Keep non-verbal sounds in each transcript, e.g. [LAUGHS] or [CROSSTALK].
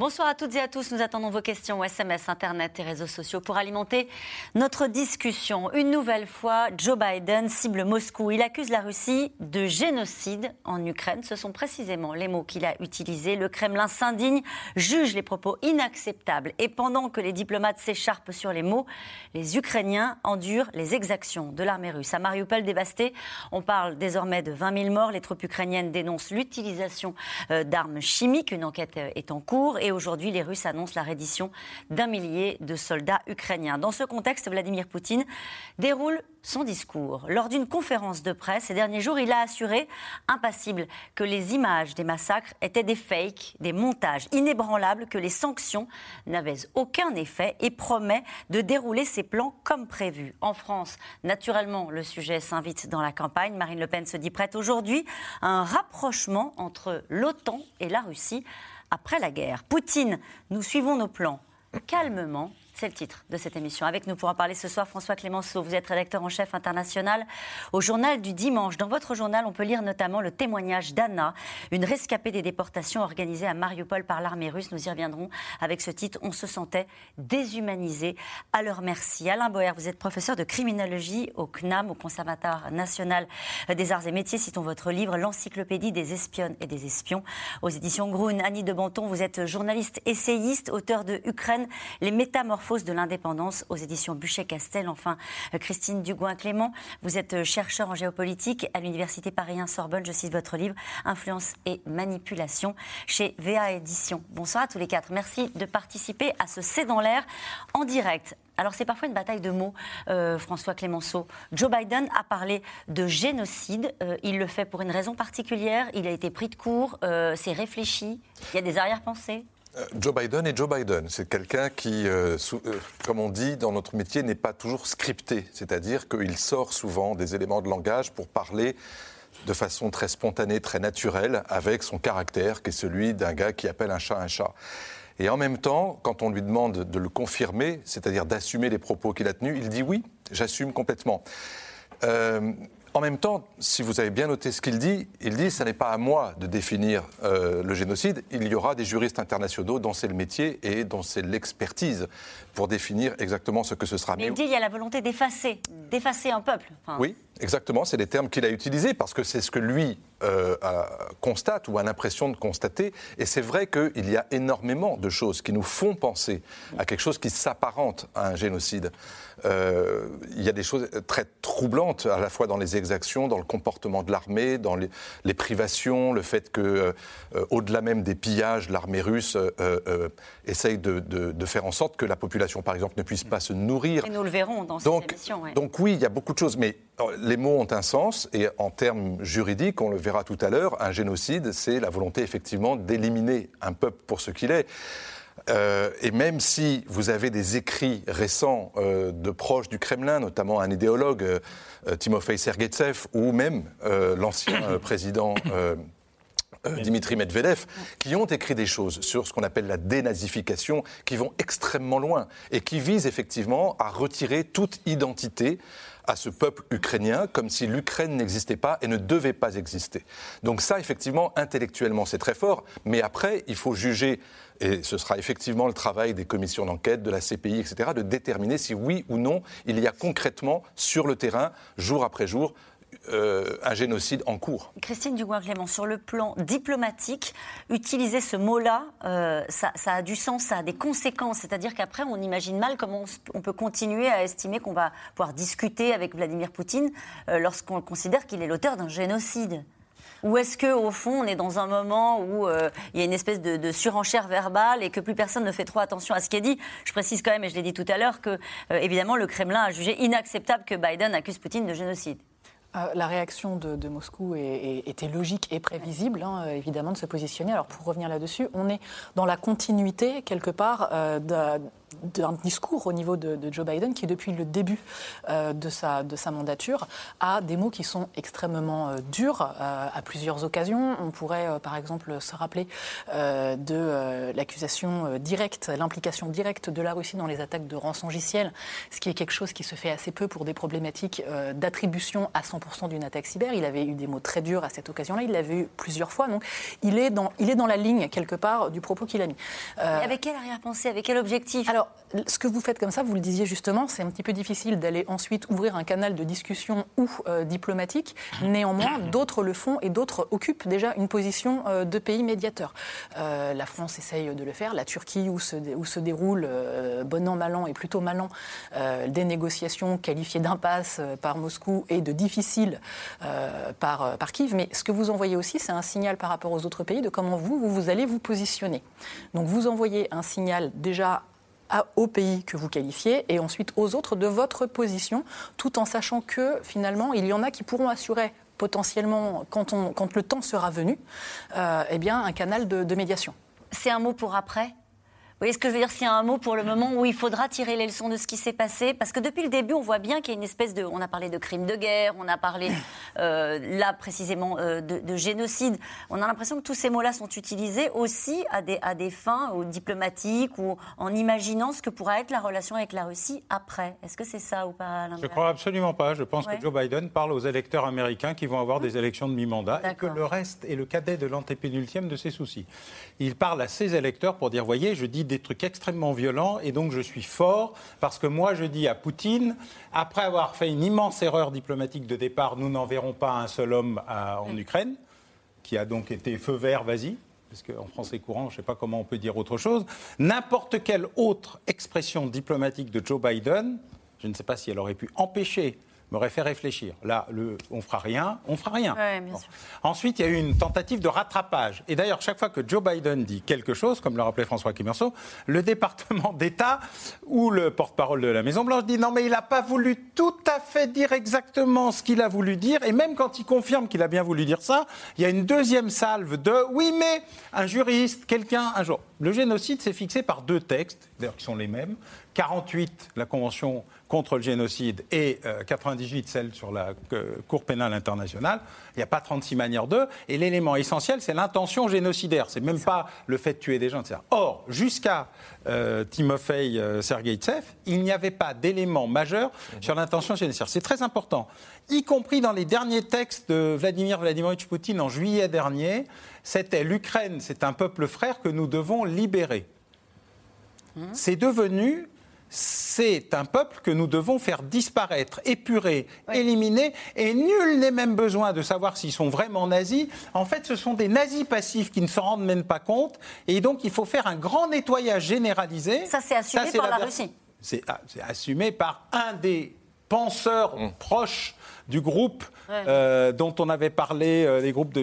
Bonsoir à toutes et à tous. Nous attendons vos questions SMS, Internet et réseaux sociaux pour alimenter notre discussion. Une nouvelle fois, Joe Biden cible Moscou. Il accuse la Russie de génocide en Ukraine. Ce sont précisément les mots qu'il a utilisés. Le Kremlin s'indigne, juge les propos inacceptables. Et pendant que les diplomates s'écharpent sur les mots, les Ukrainiens endurent les exactions de l'armée russe. À Mariupol dévasté, on parle désormais de 20 000 morts. Les troupes ukrainiennes dénoncent l'utilisation euh, d'armes chimiques. Une enquête euh, est en cours. Aujourd'hui, les Russes annoncent la reddition d'un millier de soldats ukrainiens. Dans ce contexte, Vladimir Poutine déroule son discours. Lors d'une conférence de presse ces derniers jours, il a assuré, impassible, que les images des massacres étaient des fakes, des montages inébranlables, que les sanctions n'avaient aucun effet et promet de dérouler ses plans comme prévu. En France, naturellement, le sujet s'invite dans la campagne. Marine Le Pen se dit prête aujourd'hui à un rapprochement entre l'OTAN et la Russie après la guerre. Poutine, nous suivons nos plans calmement c'est le titre de cette émission. Avec nous pour en parler ce soir, François Clémenceau. Vous êtes rédacteur en chef international au journal du dimanche. Dans votre journal, on peut lire notamment le témoignage d'Anna, une rescapée des déportations organisées à Mariupol par l'armée russe. Nous y reviendrons avec ce titre. On se sentait déshumanisé à leur merci. Alain Boer, vous êtes professeur de criminologie au CNAM, au Conservatoire national des arts et métiers. Citons votre livre, L'encyclopédie des espionnes et des espions, aux éditions Grun. Annie de Banton, vous êtes journaliste, essayiste, auteur de Ukraine, les métamorphoses de l'indépendance aux éditions Buchet-Castel. Enfin, euh, Christine Dugouin-Clément, vous êtes euh, chercheur en géopolitique à l'Université Paris 1 Sorbonne. Je cite votre livre Influence et manipulation chez VA Éditions. Bonsoir à tous les quatre. Merci de participer à ce C'est dans l'air en direct. Alors c'est parfois une bataille de mots, euh, François Clémenceau. Joe Biden a parlé de génocide. il le fait pour une raison particulière. Il a été pris de court. c'est réfléchi. Il y a des arrière-pensées. Euh, Joe Biden est Joe Biden. C'est quelqu'un qui, euh, euh, comme on dit dans notre métier, n'est pas toujours scripté. C'est-à-dire qu'il sort souvent des éléments de langage pour parler de façon très spontanée, très naturelle, avec son caractère, qui est celui d'un gars qui appelle un chat un chat. Et en même temps, quand on lui demande de le confirmer, c'est-à-dire d'assumer les propos qu'il a tenus, il dit oui, j'assume complètement. En même temps, si vous avez bien noté ce qu'il dit, il dit ce n'est pas à moi de définir euh, le génocide, il y aura des juristes internationaux dont c'est le métier et dont c'est l'expertise pour définir exactement ce que ce sera. Mais il dit qu'il y a la volonté d'effacer, d'effacer un peuple. Oui, exactement, c'est les termes qu'il a utilisés parce que c'est ce que lui euh, constate ou a l'impression de constater. Et c'est vrai qu'il y a énormément de choses qui nous font penser à quelque chose qui s'apparente à un génocide. Euh, il y a des choses très troublantes, à la fois dans les exactions, dans le comportement de l'armée, dans les, privations, le fait que, euh, au-delà même des pillages, l'armée russe euh, essaye de, faire en sorte que la population, par exemple, ne puisse pas se nourrir. Et nous le verrons dans donc, cette émission. Donc oui, il y a beaucoup de choses, mais les mots ont un sens, et en termes juridiques, on le verra tout à l'heure, un génocide, c'est la volonté effectivement d'éliminer un peuple pour ce qu'il est. Euh, et même si vous avez des écrits récents euh, de proches du Kremlin, notamment un idéologue, euh, Timofey Sergetsev, ou même l'ancien président Dimitri Medvedev, qui ont écrit des choses sur ce qu'on appelle la dénazification, qui vont extrêmement loin et qui visent effectivement à retirer toute identité à ce peuple ukrainien comme si l'Ukraine n'existait pas et ne devait pas exister. Donc ça, effectivement, intellectuellement, c'est très fort, mais après, il faut juger et ce sera effectivement le travail des commissions d'enquête, de la CPI, etc., de déterminer si oui ou non il y a concrètement sur le terrain, jour après jour, euh, un génocide en cours. Christine Dugoin-Clément, sur le plan diplomatique, utiliser ce mot-là, euh, ça, a du sens, ça a des conséquences. C'est-à-dire qu'après, on imagine mal comment on, peut continuer à estimer qu'on va pouvoir discuter avec Vladimir Poutine euh, lorsqu'on considère qu'il est l'auteur d'un génocide. Ou est-ce qu'au fond, on est dans un moment où il y a une espèce de, surenchère verbale et que plus personne ne fait trop attention à ce qui est dit? Je précise quand même, et je l'ai dit tout à l'heure, que évidemment le Kremlin a jugé inacceptable que Biden accuse Poutine de génocide. Euh, la réaction de, Moscou était logique et prévisible, hein, évidemment, de se positionner. Alors pour revenir là-dessus, on est dans la continuité, quelque part, euh, d'un discours au niveau de, Joe Biden qui, depuis le début de, sa, de sa mandature, a des mots qui sont extrêmement durs à plusieurs occasions. On pourrait, par exemple, se rappeler de l'accusation directe, l'implication directe de la Russie dans les attaques de rançongiciel, ce qui est quelque chose qui se fait assez peu pour des problématiques d'attribution à 100% d'une attaque cyber. Il avait eu des mots très durs à cette occasion-là, il l'avait eu plusieurs fois. Donc il est dans, il est dans la ligne, quelque part, du propos qu'il a mis. Euh, avec quelle arrière-pensée Avec quel objectif? Alors, ce que vous faites comme ça, vous le disiez justement, c'est un petit peu difficile d'aller ensuite ouvrir un canal de discussion ou euh, diplomatique. Néanmoins, [COUGHS] d'autres le font et d'autres occupent déjà une position euh, de pays médiateur. la France essaye de le faire, la Turquie, où se, où se déroule, bon an, mal an et plutôt mal an, des négociations qualifiées d'impasse par Moscou et de difficiles par, par Kiev. Mais ce que vous envoyez aussi, c'est un signal par rapport aux autres pays de comment vous, vous, allez vous positionner. Donc vous envoyez un signal déjà à, aux pays que vous qualifiez et ensuite aux autres de votre position, tout en sachant que finalement, il y en a qui pourront assurer potentiellement, quand, le temps sera venu, euh, eh bien, un canal de, médiation. C'est un mot pour après? Voyez ce que je veux dire S'il y a un mot pour le moment où il faudra tirer les leçons de ce qui s'est passé, parce que depuis le début, on voit bien qu'il y a une espèce de. On a parlé de crimes de guerre, on a parlé euh, là précisément euh, de, génocide. On a l'impression que tous ces mots-là sont utilisés aussi à des, à des fins ou diplomatiques ou en imaginant ce que pourra être la relation avec la Russie après. Est-ce que c'est ça ou pas Je crois absolument pas. Je pense que Joe Biden parle aux électeurs américains qui vont avoir des élections de mi-mandat et que le reste est le cadet de l'antépénultième de ses soucis. Il parle à ses électeurs pour dire voyez, je dis des trucs extrêmement violents et donc je suis fort parce que moi je dis à Poutine, après avoir fait une immense erreur diplomatique de départ, nous n'enverrons pas un seul homme en Ukraine, qui a donc été feu vert, vas-y, parce qu'en français courant, je ne sais pas comment on peut dire autre chose, n'importe quelle autre expression diplomatique de Joe Biden, je ne sais pas si elle aurait pu empêcher m'aurait fait réfléchir. Là, le, on fera rien, on fera rien. Ensuite, il y a eu une tentative de rattrapage. Et d'ailleurs, chaque fois que Joe Biden dit quelque chose, comme le rappelait François Clemenceau, le département d'État ou le porte-parole de la Maison-Blanche dit non, mais il n'a pas voulu tout à fait dire exactement ce qu'il a voulu dire. Et même quand il confirme qu'il a bien voulu dire ça, il y a une deuxième salve de oui, mais un juriste, quelqu'un, un jour. Le génocide, c'est fixé par deux textes, d'ailleurs qui sont les mêmes. 48, la Convention contre le génocide, et 98, euh, celle sur la euh, Cour pénale internationale. Il n'y a pas 36 manières d'eux. Et l'élément essentiel, c'est l'intention génocidaire. C'est même pas le fait de tuer des gens, etc. Or, jusqu'à euh, Timofey euh, Sergeïtsev, il n'y avait pas d'élément majeur sur l'intention génocidaire. C'est très important, y compris dans les derniers textes de Vladimir Vladimirovitch Poutine en juillet dernier. C'était l'Ukraine, c'est un peuple frère que nous devons libérer. Mmh. C'est devenu c'est un peuple que nous devons faire disparaître, épurer, éliminer, et nul n'est même besoin de savoir s'ils sont vraiment nazis. En fait, ce sont des nazis passifs qui ne s'en rendent même pas compte, et donc il faut faire un grand nettoyage généralisé. Ça, c'est assumé par la, Russie. Ah, c'est assumé par un des penseurs mmh. proches du groupe euh, dont on avait parlé, euh, les groupes de,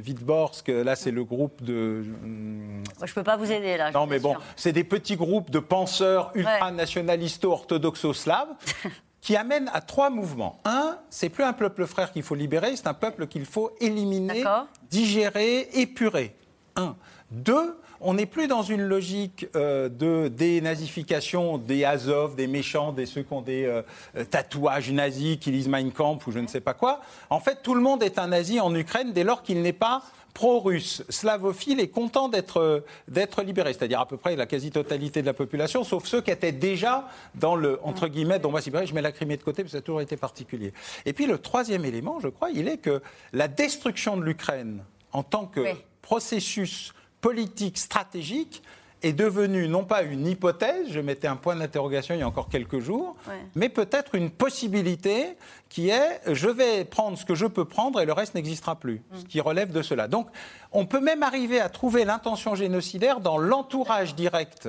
Vidborsk. Là, c'est le groupe de. je ne peux pas vous aider là. Non, mais bon, c'est des petits groupes de penseurs ultranationalisto-orthodoxo-slaves. [LAUGHS] qui amènent à trois mouvements. Un, c'est plus un peuple frère qu'il faut libérer, c'est un peuple qu'il faut éliminer, digérer, épurer. Un. Deux, on n'est plus dans une logique euh, de dénazification des Azov, des méchants, des ceux qui ont des euh, tatouages nazis, qui lisent Mein Kampf ou je ne sais pas quoi. En fait, tout le monde est un nazi en Ukraine dès lors qu'il n'est pas pro-russe, slavophile et content d'être libéré, c'est-à-dire à peu près la quasi-totalité de la population, sauf ceux qui étaient déjà dans le entre guillemets moi libéré. Je mets la Crimée de côté parce que ça a toujours été particulier. Et puis le troisième élément, je crois, il est que la destruction de l'Ukraine en tant que processus politique stratégique est devenue non pas une hypothèse, je mettais un point d'interrogation il y a encore quelques jours, mais peut-être une possibilité qui est je vais prendre ce que je peux prendre et le reste n'existera plus, ce qui relève de cela. Donc on peut même arriver à trouver l'intention génocidaire dans l'entourage direct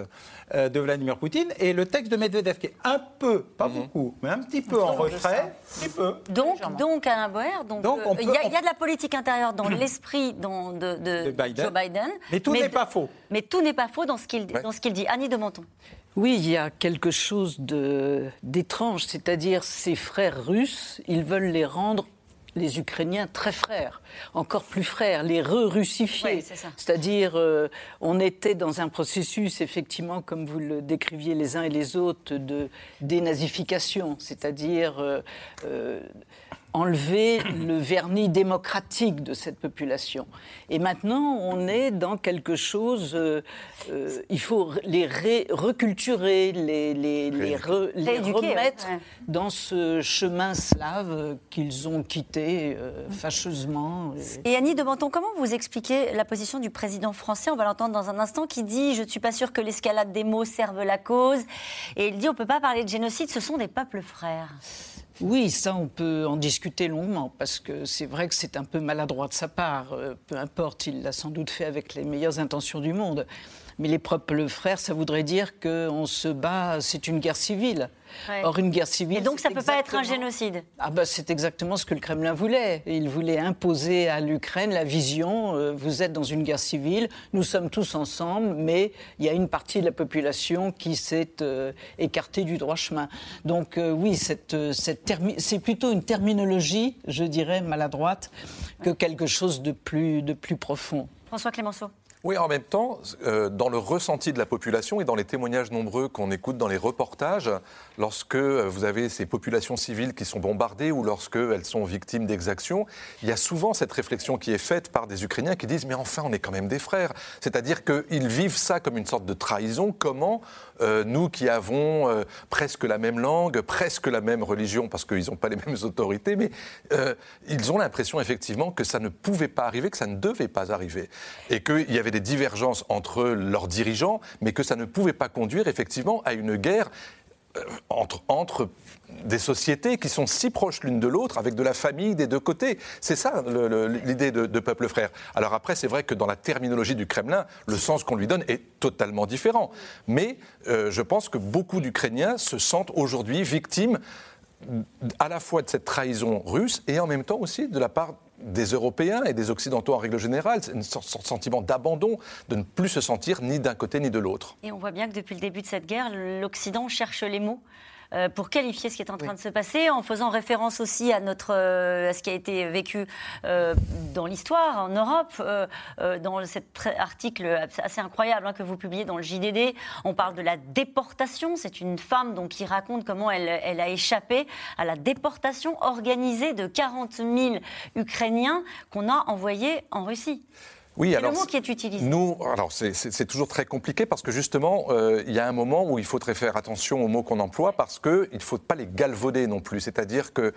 euh, de Vladimir Poutine et le texte de Medvedev qui est un peu, pas mhm. beaucoup, mais un petit peu en retrait. Peu. Donc, donc Alain Boer, donc, euh, il y, a de la politique intérieure dans l'esprit de, de, Joe Biden. Mais tout n'est pas faux. Mais tout n'est pas faux dans ce qu'il qu'il dit. Annie de Menton. Oui, il y a quelque chose d'étrange, c'est-à-dire ces frères russes, ils veulent les rendre les Ukrainiens très frères, encore plus frères, les re-russifiés. C'est-à-dire, euh, on était dans un processus, effectivement, comme vous le décriviez les uns et les autres, de dénazification, c'est-à-dire euh, euh, enlever le vernis démocratique de cette population. Et maintenant, on est dans quelque chose, euh, euh, il faut les reculturer, les, les, les, remettre dans ce chemin slave qu'ils ont quitté euh, fâcheusement. Et... Annie de Menton, comment vous expliquez la position du président français? On va l'entendre dans un instant, qui dit Je ne suis pas sûr que l'escalade des mots serve la cause. Et il dit On ne peut pas parler de génocide, ce sont des peuples frères. Oui, ça, on peut en discuter longuement, parce que c'est vrai que c'est un peu maladroit de sa part. Euh, peu importe, il l'a sans doute fait avec les meilleures intentions du monde. Mais les peuples frères, ça voudrait dire qu'on se bat, c'est une guerre civile. Or, une guerre civile. Et donc, ça ne peut pas être un génocide ah bah, C'est exactement ce que le Kremlin voulait. Il voulait imposer à l'Ukraine la vision euh, vous êtes dans une guerre civile, nous sommes tous ensemble, mais il y a une partie de la population qui s'est euh, écartée du droit chemin. Donc, euh, oui, cette, cette c'est plutôt une terminologie, je dirais, maladroite, que quelque chose de plus, de plus profond. François Clémenceau. Oui, en même temps, euh, dans le ressenti de la population et dans les témoignages nombreux qu'on écoute dans les reportages, lorsque euh, vous avez ces populations civiles qui sont bombardées ou lorsqu'elles sont victimes d'exactions, il y a souvent cette réflexion qui est faite par des Ukrainiens qui disent Mais enfin, on est quand même des frères. C'est-à-dire qu'ils vivent ça comme une sorte de trahison. Comment euh, nous qui avons presque la même langue, presque la même religion, parce qu'ils n'ont pas les mêmes autorités, mais ils ont l'impression effectivement que ça ne pouvait pas arriver, que ça ne devait pas arriver. Et qu'il y avait des divergences entre leurs dirigeants, mais que ça ne pouvait pas conduire effectivement à une guerre euh, entre, entre, des sociétés qui sont si proches l'une de l'autre, avec de la famille des deux côtés. C'est ça l'idée de, peuple frère. Alors après, c'est vrai que dans la terminologie du Kremlin, le sens qu'on lui donne est totalement différent. Mais euh, je pense que beaucoup d'Ukrainiens se sentent aujourd'hui victimes à la fois de cette trahison russe et en même temps aussi de la part des Européens et des Occidentaux en règle générale, un sentiment d'abandon, de ne plus se sentir ni d'un côté ni de l'autre. Et on voit bien que depuis le début de cette guerre, l'Occident cherche les mots pour qualifier ce qui est en train de se passer, en faisant référence aussi à, notre, euh, ce qui a été vécu euh, dans l'histoire en Europe. dans cet article assez incroyable hein, que vous publiez dans le JDD, on parle de la déportation. C'est une femme donc, qui raconte comment elle, elle a échappé à la déportation organisée de 40 000 Ukrainiens qu'on a envoyés en Russie. Oui, alors, le mot qui est utilisé. Nous, alors c'est toujours très compliqué parce que justement, euh, il y a un moment où il faudrait faire attention aux mots qu'on emploie parce qu'il ne faut pas les galvauder non plus. C'est-à-dire que,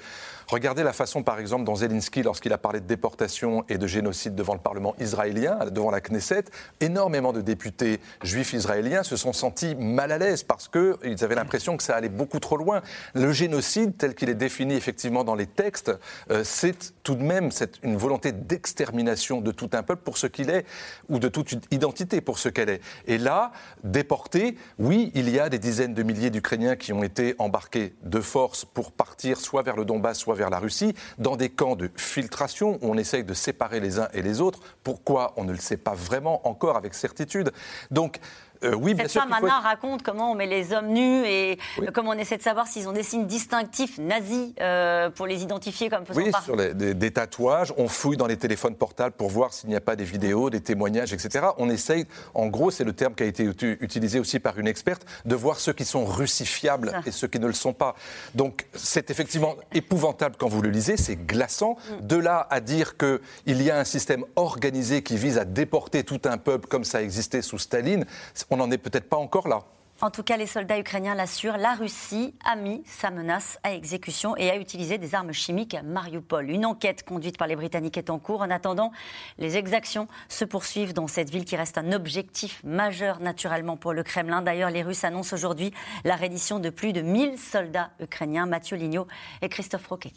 regardez la façon, par exemple, dont Zelensky, lorsqu'il a parlé de déportation et de génocide devant le Parlement israélien, devant la Knesset, énormément de députés juifs israéliens se sont sentis mal à l'aise parce qu'ils avaient l'impression que ça allait beaucoup trop loin. Le génocide, tel qu'il est défini effectivement dans les textes, euh, c'est tout de même une volonté d'extermination de tout un peuple pour ce qu'il est, ou de toute identité pour ce qu'elle est. Et là, déporté, oui, il y a des dizaines de milliers d'Ukrainiens qui ont été embarqués de force pour partir soit vers le Donbass, soit vers la Russie, dans des camps de filtration où on essaye de séparer les uns et les autres. Pourquoi? On ne le sait pas vraiment encore avec certitude. Donc, euh, oui, Cette femme, raconte comment on met les hommes nus et comment on essaie de savoir s'ils ont des signes distinctifs nazis euh, pour les identifier comme faisant oui, sur des, tatouages. On fouille dans les téléphones portables pour voir s'il n'y a pas des vidéos, des témoignages, etc. On essaye, en gros, c'est le terme qui a été utilisé aussi par une experte, de voir ceux qui sont russifiables et ceux qui ne le sont pas. Donc, c'est effectivement épouvantable quand vous le lisez, c'est glaçant. Mm. De là à dire qu'il y a un système organisé qui vise à déporter tout un peuple comme ça existait sous Staline, on n'en est peut-être pas encore là. En tout cas, les soldats ukrainiens l'assurent, la Russie a mis sa menace à exécution et a utilisé des armes chimiques à Mariupol. Une enquête conduite par les Britanniques est en cours. En attendant, les exactions se poursuivent dans cette ville qui reste un objectif majeur naturellement pour le Kremlin. D'ailleurs, les Russes annoncent aujourd'hui la reddition de plus de 1000 soldats ukrainiens. Mathieu Lignot et Christophe Roquet.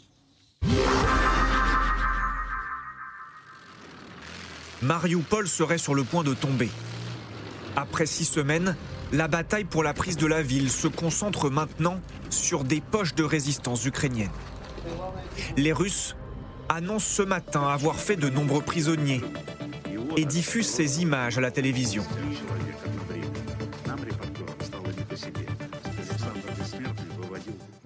Mariupol serait sur le point de tomber. Après six semaines, la bataille pour la prise de la ville se concentre maintenant sur des poches de résistance ukrainienne. Les Russes annoncent ce matin avoir fait de nombreux prisonniers et diffusent ces images à la télévision.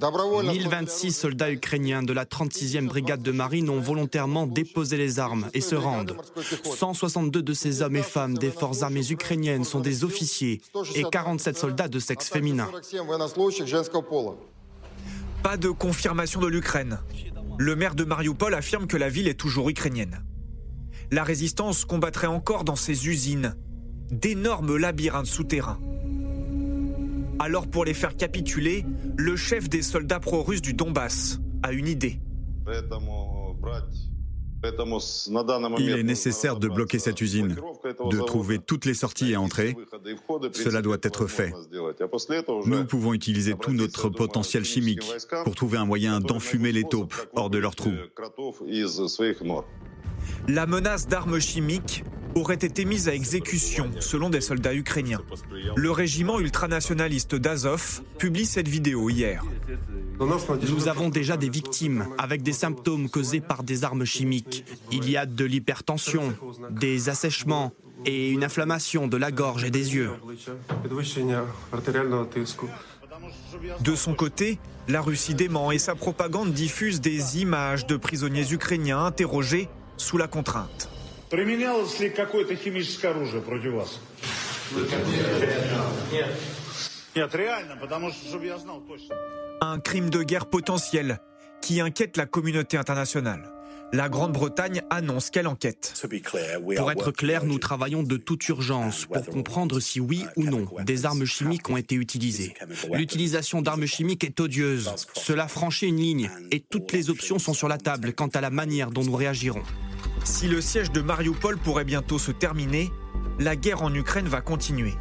1026 soldats ukrainiens de la 36e brigade de marine ont volontairement déposé les armes et se rendent. 162 de ces hommes et femmes des forces armées ukrainiennes sont des officiers et 47 soldats de sexe féminin. Pas de confirmation de l'Ukraine. Le maire de Mariupol affirme que la ville est toujours ukrainienne. La résistance combattrait encore dans ses usines, d'énormes labyrinthes souterrains. Alors pour les faire capituler, le chef des soldats pro-russes du Donbass a une idée. Il est nécessaire de bloquer cette usine, de trouver toutes les sorties et entrées. Cela doit être fait. Nous pouvons utiliser tout notre potentiel chimique pour trouver un moyen d'enfumer les taupes hors de leurs trous. La menace d'armes chimiques aurait été mise à exécution, selon des soldats ukrainiens. Le régiment ultranationaliste d'Azov publie cette vidéo hier. Nous avons déjà des victimes avec des symptômes causés par des armes chimiques. Il y a de l'hypertension, des assèchements et une inflammation de la gorge et des yeux. De son côté, la Russie dément et sa propagande diffuse des images de prisonniers ukrainiens interrogés sous la contrainte. Un crime de guerre potentiel qui inquiète la communauté internationale. La Grande-Bretagne annonce qu'elle enquête. Pour être clair, nous travaillons de toute urgence pour comprendre si oui ou non des armes chimiques ont été utilisées. L'utilisation d'armes chimiques est odieuse. Cela franchit une ligne et toutes les options sont sur la table quant à la manière dont nous réagirons. Si le siège de Mariupol pourrait bientôt se terminer, la guerre en Ukraine va continuer.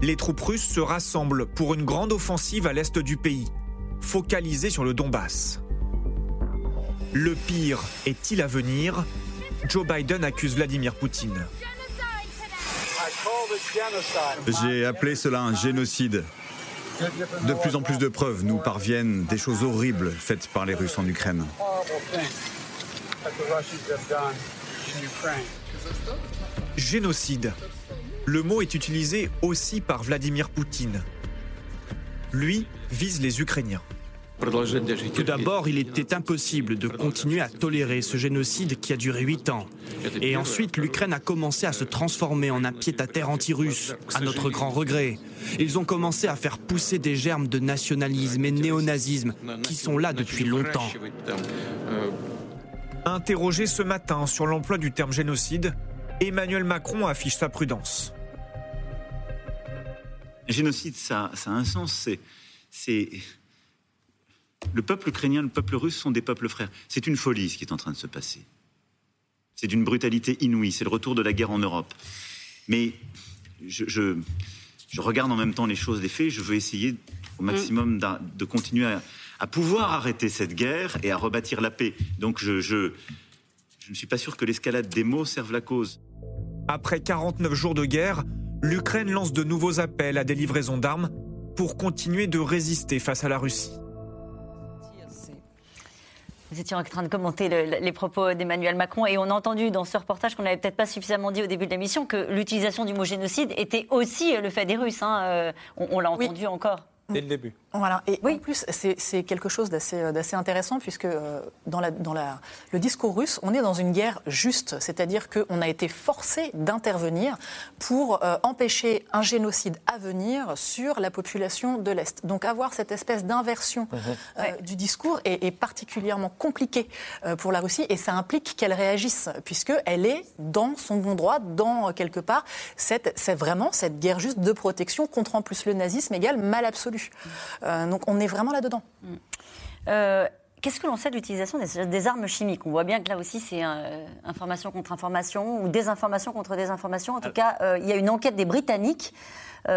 Les troupes russes se rassemblent pour une grande offensive à l'est du pays, focalisée sur le Donbass. Le pire est-il à venir? Joe Biden accuse Vladimir Poutine. J'ai appelé cela un génocide. De plus en plus de preuves nous parviennent des choses horribles faites par les Russes en Ukraine. Génocide. Le mot est utilisé aussi par Vladimir Poutine. Lui vise les Ukrainiens. Tout d'abord, il était impossible de continuer à tolérer ce génocide qui a duré huit ans. Et ensuite, l'Ukraine a commencé à se transformer en un pied-à-terre anti-russe, à notre grand regret. Ils ont commencé à faire pousser des germes de nationalisme et néonazisme qui sont là depuis longtemps. Interrogé ce matin sur l'emploi du terme génocide, Emmanuel Macron affiche sa prudence. Génocide, ça, a un sens. C'est le peuple ukrainien, le peuple russe sont des peuples frères. C'est une folie ce qui est en train de se passer. C'est d'une brutalité inouïe. C'est le retour de la guerre en Europe. Mais je, regarde en même temps les choses, les faits. Je veux essayer au maximum de continuer à, à pouvoir arrêter cette guerre et à rebâtir la paix. Donc je, je, je ne suis pas sûr que l'escalade des mots serve la cause. Après 49 jours de guerre, l'Ukraine lance de nouveaux appels à des livraisons d'armes pour continuer de résister face à la Russie. Vous étiez en train de commenter les propos d'Emmanuel Macron et on a entendu dans ce reportage qu'on n'avait peut-être pas suffisamment dit au début de l'émission que l'utilisation du mot génocide était aussi le fait des Russes. Hein. Euh, on, l'a entendu encore. Dès le début. Voilà. Et en plus, c'est quelque chose d'assez intéressant puisque euh, dans, la, dans la, le discours russe, on est dans une guerre juste, c'est-à-dire qu'on a été forcé d'intervenir pour euh, empêcher un génocide à venir sur la population de l'Est. Donc avoir cette espèce d'inversion euh, du discours est, particulièrement compliqué pour la Russie et ça implique qu'elle réagisse puisqu'elle est dans son bon droit, dans quelque part, c'est vraiment cette guerre juste de protection contre en plus le nazisme égale mal absolu. Euh, donc on est vraiment là-dedans. Mm. Euh, qu'est-ce que l'on sait de l'utilisation des, armes chimiques? On voit bien que là aussi, c'est euh, information contre information ou désinformation contre désinformation. En tout cas, il y a une enquête des Britanniques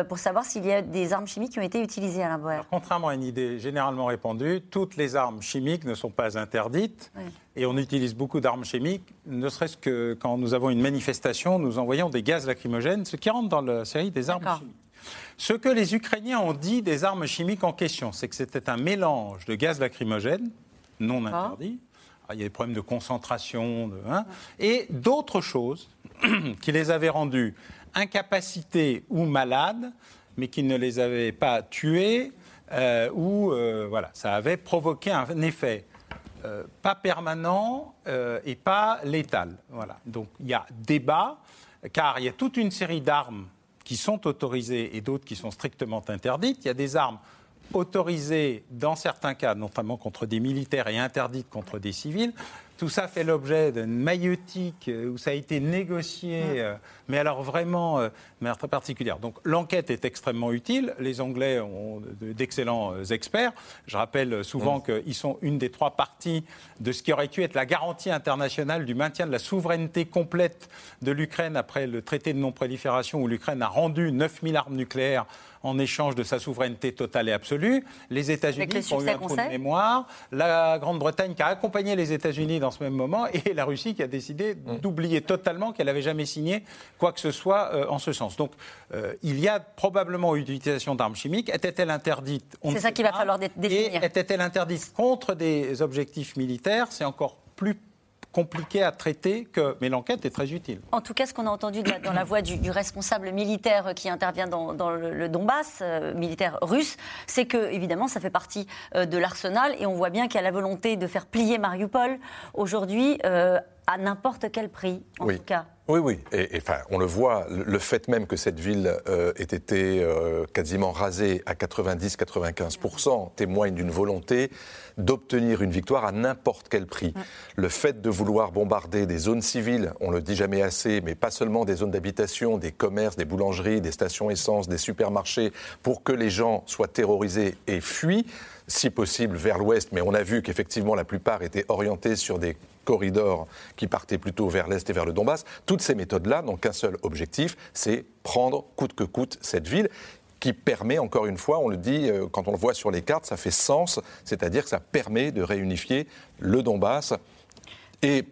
pour savoir s'il y a des armes chimiques qui ont été utilisées à la Contrairement à une idée généralement répandue, toutes les armes chimiques ne sont pas interdites. Et on utilise beaucoup d'armes chimiques, ne serait-ce que quand nous avons une manifestation, nous envoyons des gaz lacrymogènes, ce qui rentre dans la série des armes chimiques. Ce que les Ukrainiens ont dit des armes chimiques en question, c'est que c'était un mélange de gaz lacrymogène, non interdit, ah, il y a des problèmes de concentration, hein, et d'autres choses [CLEARS THROAT] qui les avaient rendus incapacités ou malades, mais qui ne les avaient pas tués, où voilà, ça avait provoqué un effet pas permanent et pas létal. Voilà. Donc il y a débat, car il y a toute une série d'armes qui sont autorisées et d'autres qui sont strictement interdites. Il y a des armes autorisées dans certains cas, notamment contre des militaires, et interdites contre des civils. Tout ça fait l'objet d'une maïeutique euh, où ça a été négocié, euh, mais alors vraiment euh, mais très particulière. Donc l'enquête est extrêmement utile. Les Anglais ont d'excellents experts. Je rappelle souvent qu'ils sont une des trois parties de ce qui aurait dû être la garantie internationale du maintien de la souveraineté complète de l'Ukraine après le traité de non-prolifération où l'Ukraine a rendu 9000 armes nucléaires en échange de sa souveraineté totale et absolue. Les États-Unis ont eu un trou de mémoire. La Grande-Bretagne qui a accompagné les États-Unis dans ce même moment et la Russie qui a décidé mm. d'oublier totalement qu'elle n'avait jamais signé quoi que ce soit euh, en ce sens. Donc euh, il y a probablement eu l'utilisation d'armes chimiques. Était-elle interdite? C'est ça qu'il va falloir définir. était-elle interdite contre des objectifs militaires? C'est encore plus compliqué à traiter, que, mais l'enquête est très utile. En tout cas, ce qu'on a entendu dans la voix du, responsable militaire qui intervient dans, le, Donbass, euh, militaire russe, c'est que, évidemment, ça fait partie euh, de l'arsenal et on voit bien qu'il y a la volonté de faire plier Mariupol aujourd'hui euh, à n'importe quel prix, en tout cas. Oui, oui. Et, enfin, on le voit, le fait même que cette ville euh, ait été euh, quasiment rasée à 90-95% témoigne d'une volonté d'obtenir une victoire à n'importe quel prix. Le fait de vouloir bombarder des zones civiles, on le dit jamais assez, mais pas seulement des zones d'habitation, des commerces, des boulangeries, des stations essence, des supermarchés, pour que les gens soient terrorisés et fuient, si possible vers l'ouest, mais on a vu qu'effectivement la plupart étaient orientés sur des corridors qui partaient plutôt vers l'est et vers le Donbass. Toutes ces méthodes-là n'ont qu'un seul objectif, c'est prendre coûte que coûte cette ville qui permet, encore une fois, on le dit, euh, quand on le voit sur les cartes, ça fait sens, c'est-à-dire que ça permet de réunifier le Donbass et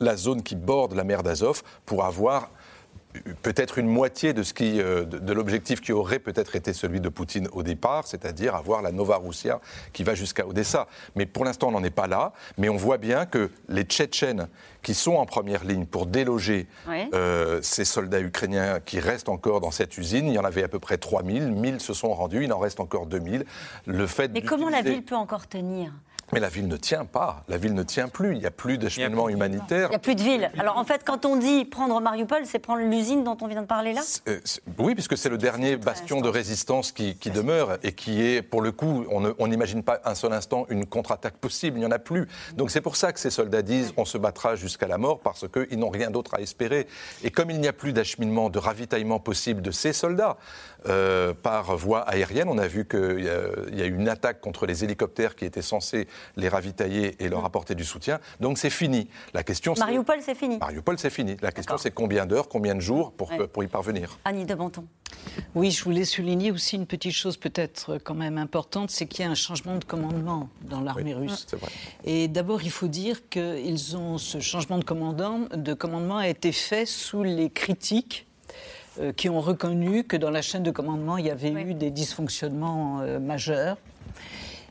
la zone qui borde la mer d'Azov pour avoir peut-être une moitié de, ce qui, euh, de, l'objectif qui aurait peut-être été celui de Poutine au départ, c'est-à-dire avoir la Nova Russia qui va jusqu'à Odessa. Mais pour l'instant, on n'en est pas là. Mais on voit bien que les Tchétchènes qui sont en première ligne pour déloger euh, ces soldats ukrainiens qui restent encore dans cette usine, il y en avait à peu près 3000, 1000 se sont rendus, il en reste encore 2000. Le fait Mais comment la ville peut encore tenir? Mais la ville ne tient pas, la ville ne tient plus, il n'y a plus d'acheminement humanitaire. Il n'y a plus de ville. Alors en fait, quand on dit prendre Mariupol, c'est prendre l'usine dont on vient de parler là euh, Oui, puisque c'est le dernier bastion de résistance qui, demeure et qui est, pour le coup, on n'imagine pas un seul instant une contre-attaque possible, il n'y en a plus. Donc c'est pour ça que ces soldats disent on se battra jusqu'à la mort parce qu'ils n'ont rien d'autre à espérer. Et comme il n'y a plus d'acheminement, de ravitaillement possible de ces soldats, euh, par voie aérienne. On a vu qu'il y, a eu une attaque contre les hélicoptères qui étaient censés les ravitailler et leur apporter du soutien. Donc c'est fini. La question, Mariupol, c'est fini. Mariupol, c'est fini. La question, c'est combien d'heures, combien de jours pour, pour y parvenir? Annie de Menton. Oui, je voulais souligner aussi une petite chose peut-être quand même importante, c'est qu'il y a un changement de commandement dans l'armée russe. Vrai. Et d'abord, il faut dire que ils ont ce changement de, commandant, de commandement a été fait sous les critiques euh, qui ont reconnu que dans la chaîne de commandement, il y avait eu des dysfonctionnements euh, majeurs.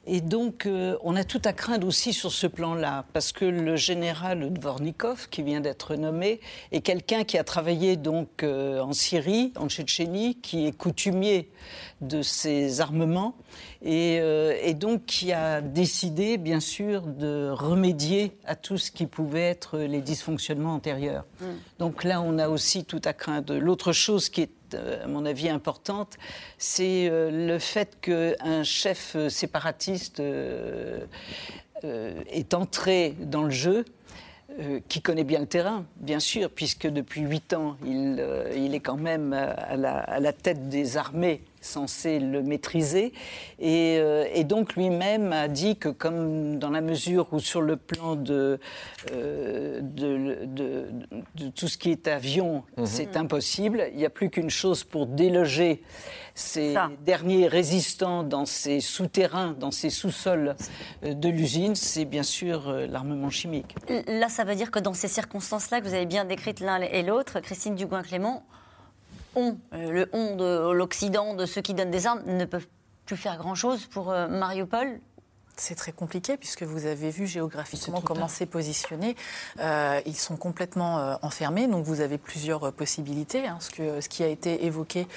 Et donc, euh, on a tout à craindre aussi sur ce plan-là, parce que le général Dvornikov, qui vient d'être nommé, est quelqu'un qui a travaillé donc en Syrie, en Tchétchénie, qui est coutumier de ces armements, et, donc qui a décidé, bien sûr, de remédier à tout ce qui pouvait être les dysfonctionnements antérieurs. Mm. Donc là, on a aussi tout à craindre. L'autre chose qui est euh, à mon avis, importante, c'est euh, le fait qu'un chef séparatiste euh, est entré dans le jeu qui connaît bien le terrain, bien sûr, puisque depuis huit ans, il, est quand même à la, tête des armées censé le maîtriser. Euh, et, donc lui-même a dit que comme dans la mesure où sur le plan de, euh, de, tout ce qui est avion, mhm. c'est impossible, il n'y a plus qu'une chose pour déloger ces derniers résistants dans ces souterrains, dans ces sous-sols euh, de l'usine, c'est bien sûr l'armement chimique. Là, ça veut dire que dans ces circonstances-là, que vous avez bien décrites l'un et l'autre, Christine Dugouin-Clément, euh, le on de l'Occident, de ceux qui donnent des armes, ne peuvent plus faire grand-chose pour euh, Mariupol? C'est très compliqué puisque vous avez vu géographiquement comment c'est positionné. Euh, ils sont complètement euh, enfermés, donc vous avez plusieurs euh, possibilités. Hein. ce, que, ce qui a été évoqué,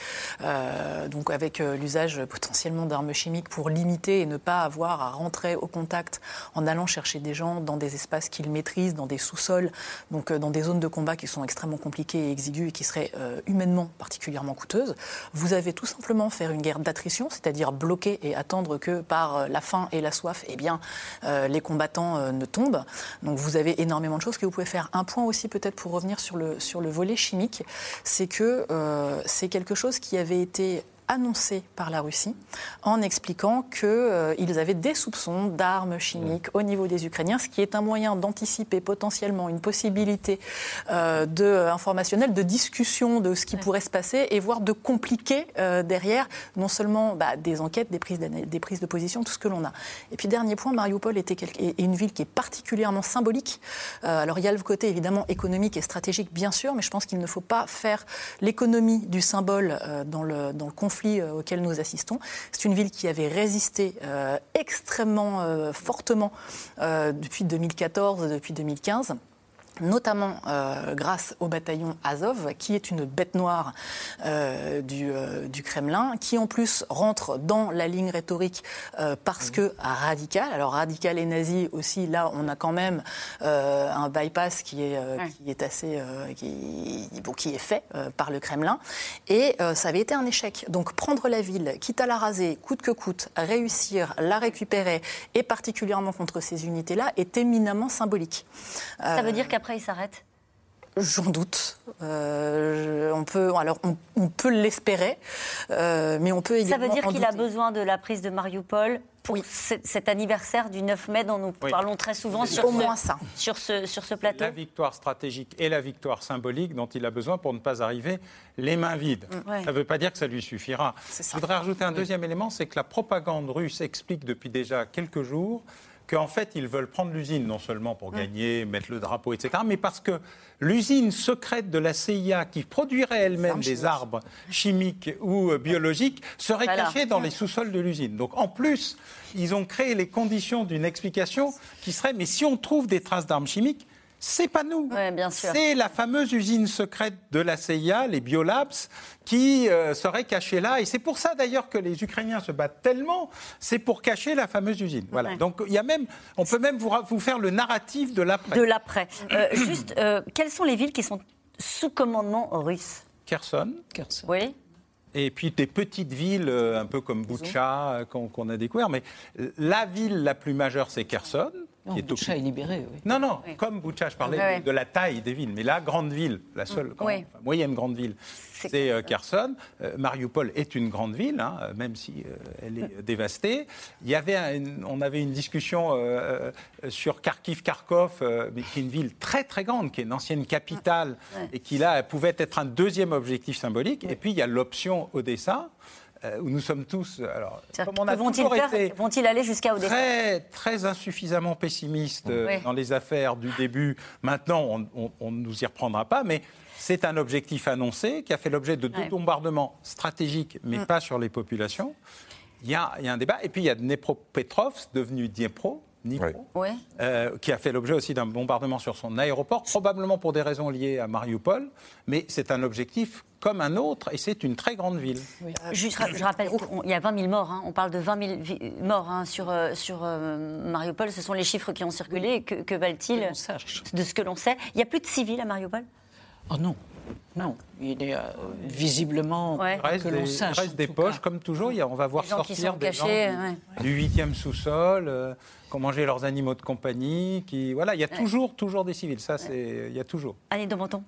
donc avec l'usage potentiellement d'armes chimiques pour limiter et ne pas avoir à rentrer au contact en allant chercher des gens dans des espaces qu'ils maîtrisent, dans des sous-sols, donc dans des zones de combat qui sont extrêmement compliquées et exiguës et qui seraient humainement particulièrement coûteuses. Vous avez tout simplement faire une guerre d'attrition, c'est-à-dire bloquer et attendre que par la faim et la soif eh bien, euh, les combattants euh, ne tombent. Donc vous avez énormément de choses que vous pouvez faire. Un point aussi peut-être pour revenir sur le, sur le volet chimique, c'est que euh, c'est quelque chose qui avait été annoncé par la Russie en expliquant qu'ils euh, avaient des soupçons d'armes chimiques au niveau des Ukrainiens, ce qui est un moyen d'anticiper potentiellement une possibilité euh, de, euh, informationnelle de discussion de ce qui pourrait se passer et voire de compliquer derrière non seulement bah, des enquêtes, des prises, des prises de position, tout ce que l'on a. Et puis dernier point, Mariupol était est une ville qui est particulièrement symbolique. alors il y a le côté évidemment économique et stratégique bien sûr, mais je pense qu'il ne faut pas faire l'économie du symbole dans, le, dans le conflit euh, auquel nous assistons. C'est une ville qui avait résisté euh, extrêmement euh, fortement depuis 2014, depuis 2015 notamment euh, grâce au bataillon Azov, qui est une bête noire euh, du, euh, du, Kremlin, qui en plus rentre dans la ligne rhétorique parce que radical. Alors radical et nazi aussi, là, on a quand même un bypass qui est, qui est assez, qui, bon, qui est fait par le Kremlin, et ça avait été un échec. Donc prendre la ville, quitte à la raser, coûte que coûte, réussir, la récupérer, et particulièrement contre ces unités-là, est éminemment symbolique. Ça veut dire qu'après il s'arrête J'en doute. Euh, on peut, alors on, peut l'espérer, euh, mais on peut également. Ça veut dire qu'il a besoin de la prise de Mariupol pour cet anniversaire du 9 mai dont nous parlons très souvent sur, Au moins ça. sur, ce, sur ce plateau. La victoire stratégique et la victoire symbolique dont il a besoin pour ne pas arriver les mains vides. Mm. Ça ne veut pas dire que ça lui suffira. Je voudrais rajouter un deuxième élément, c'est que la propagande russe explique depuis déjà quelques jours qu'en fait, ils veulent prendre l'usine, non seulement pour mm. gagner, mettre le drapeau, etc., mais parce que l'usine secrète de la CIA, qui produirait elle-même des arbres chimiques ou euh, biologiques, serait cachée dans les sous-sols de l'usine. Donc, en plus, ils ont créé les conditions d'une explication qui serait, mais si on trouve des traces d'armes chimiques, c'est pas nous. C'est la fameuse usine secrète de la CIA, les Biolabs, qui euh, serait cachée là. Et c'est pour ça d'ailleurs que les Ukrainiens se battent tellement. C'est pour cacher la fameuse usine. Voilà. Donc il y a même, on peut même vous, vous faire le narratif de l'après. De l'après. Euh, [COUGHS] juste, euh, quelles sont les villes qui sont sous commandement russe? Kherson. Kherson. Oui. Et puis des petites villes, un peu comme Boucha, qu'on a découvert. Mais la ville la plus majeure, c'est Kherson. Non, Boucha est libéré, oui. Non, non, comme Boucha, je parlais de la taille des villes. Mais la grande ville, la seule moyenne grande ville, c'est euh, Kherson. Euh, Mariupol est une grande ville, hein, même si euh, elle est dévastée. Il y avait on avait une discussion sur Kharkiv-Kharkov, mais qui est une ville très très grande, qui est une ancienne capitale, et qui là pouvait être un deuxième objectif symbolique. Et puis il y a l'option Odessa. Euh, où nous sommes tous. Alors, vont-ils aller jusqu'à Odessa Très, très insuffisamment pessimistes euh, dans les affaires du début. Maintenant, on, ne nous y reprendra pas, mais c'est un objectif annoncé qui a fait l'objet de deux bombardements stratégiques, mais mm. pas sur les populations. Il y, a, il y, a, un débat. Et puis il y a Dnepropetrovsk, devenu Dniepro, euh, qui a fait l'objet aussi d'un bombardement sur son aéroport, probablement pour des raisons liées à Mariupol, mais c'est un objectif comme un autre, et c'est une très grande ville. Juste, je rappelle qu'il y a 20 000 morts, hein. on parle de 20 000 morts hein, sur, euh, sur euh, Mariupol, ce sont les chiffres qui ont circulé, que, que valent-ils de ce que l'on sait? Il n'y a plus de civils à Mariupol? Oh non, non, il est visiblement ouais. que l'on sache. Il reste des poches, comme toujours. on va voir sortir des gens du huitième sous-sol qui ont mangé leurs animaux de compagnie, qui voilà, il y a toujours toujours des civils, ça c'est il y a toujours. Annie de Menton,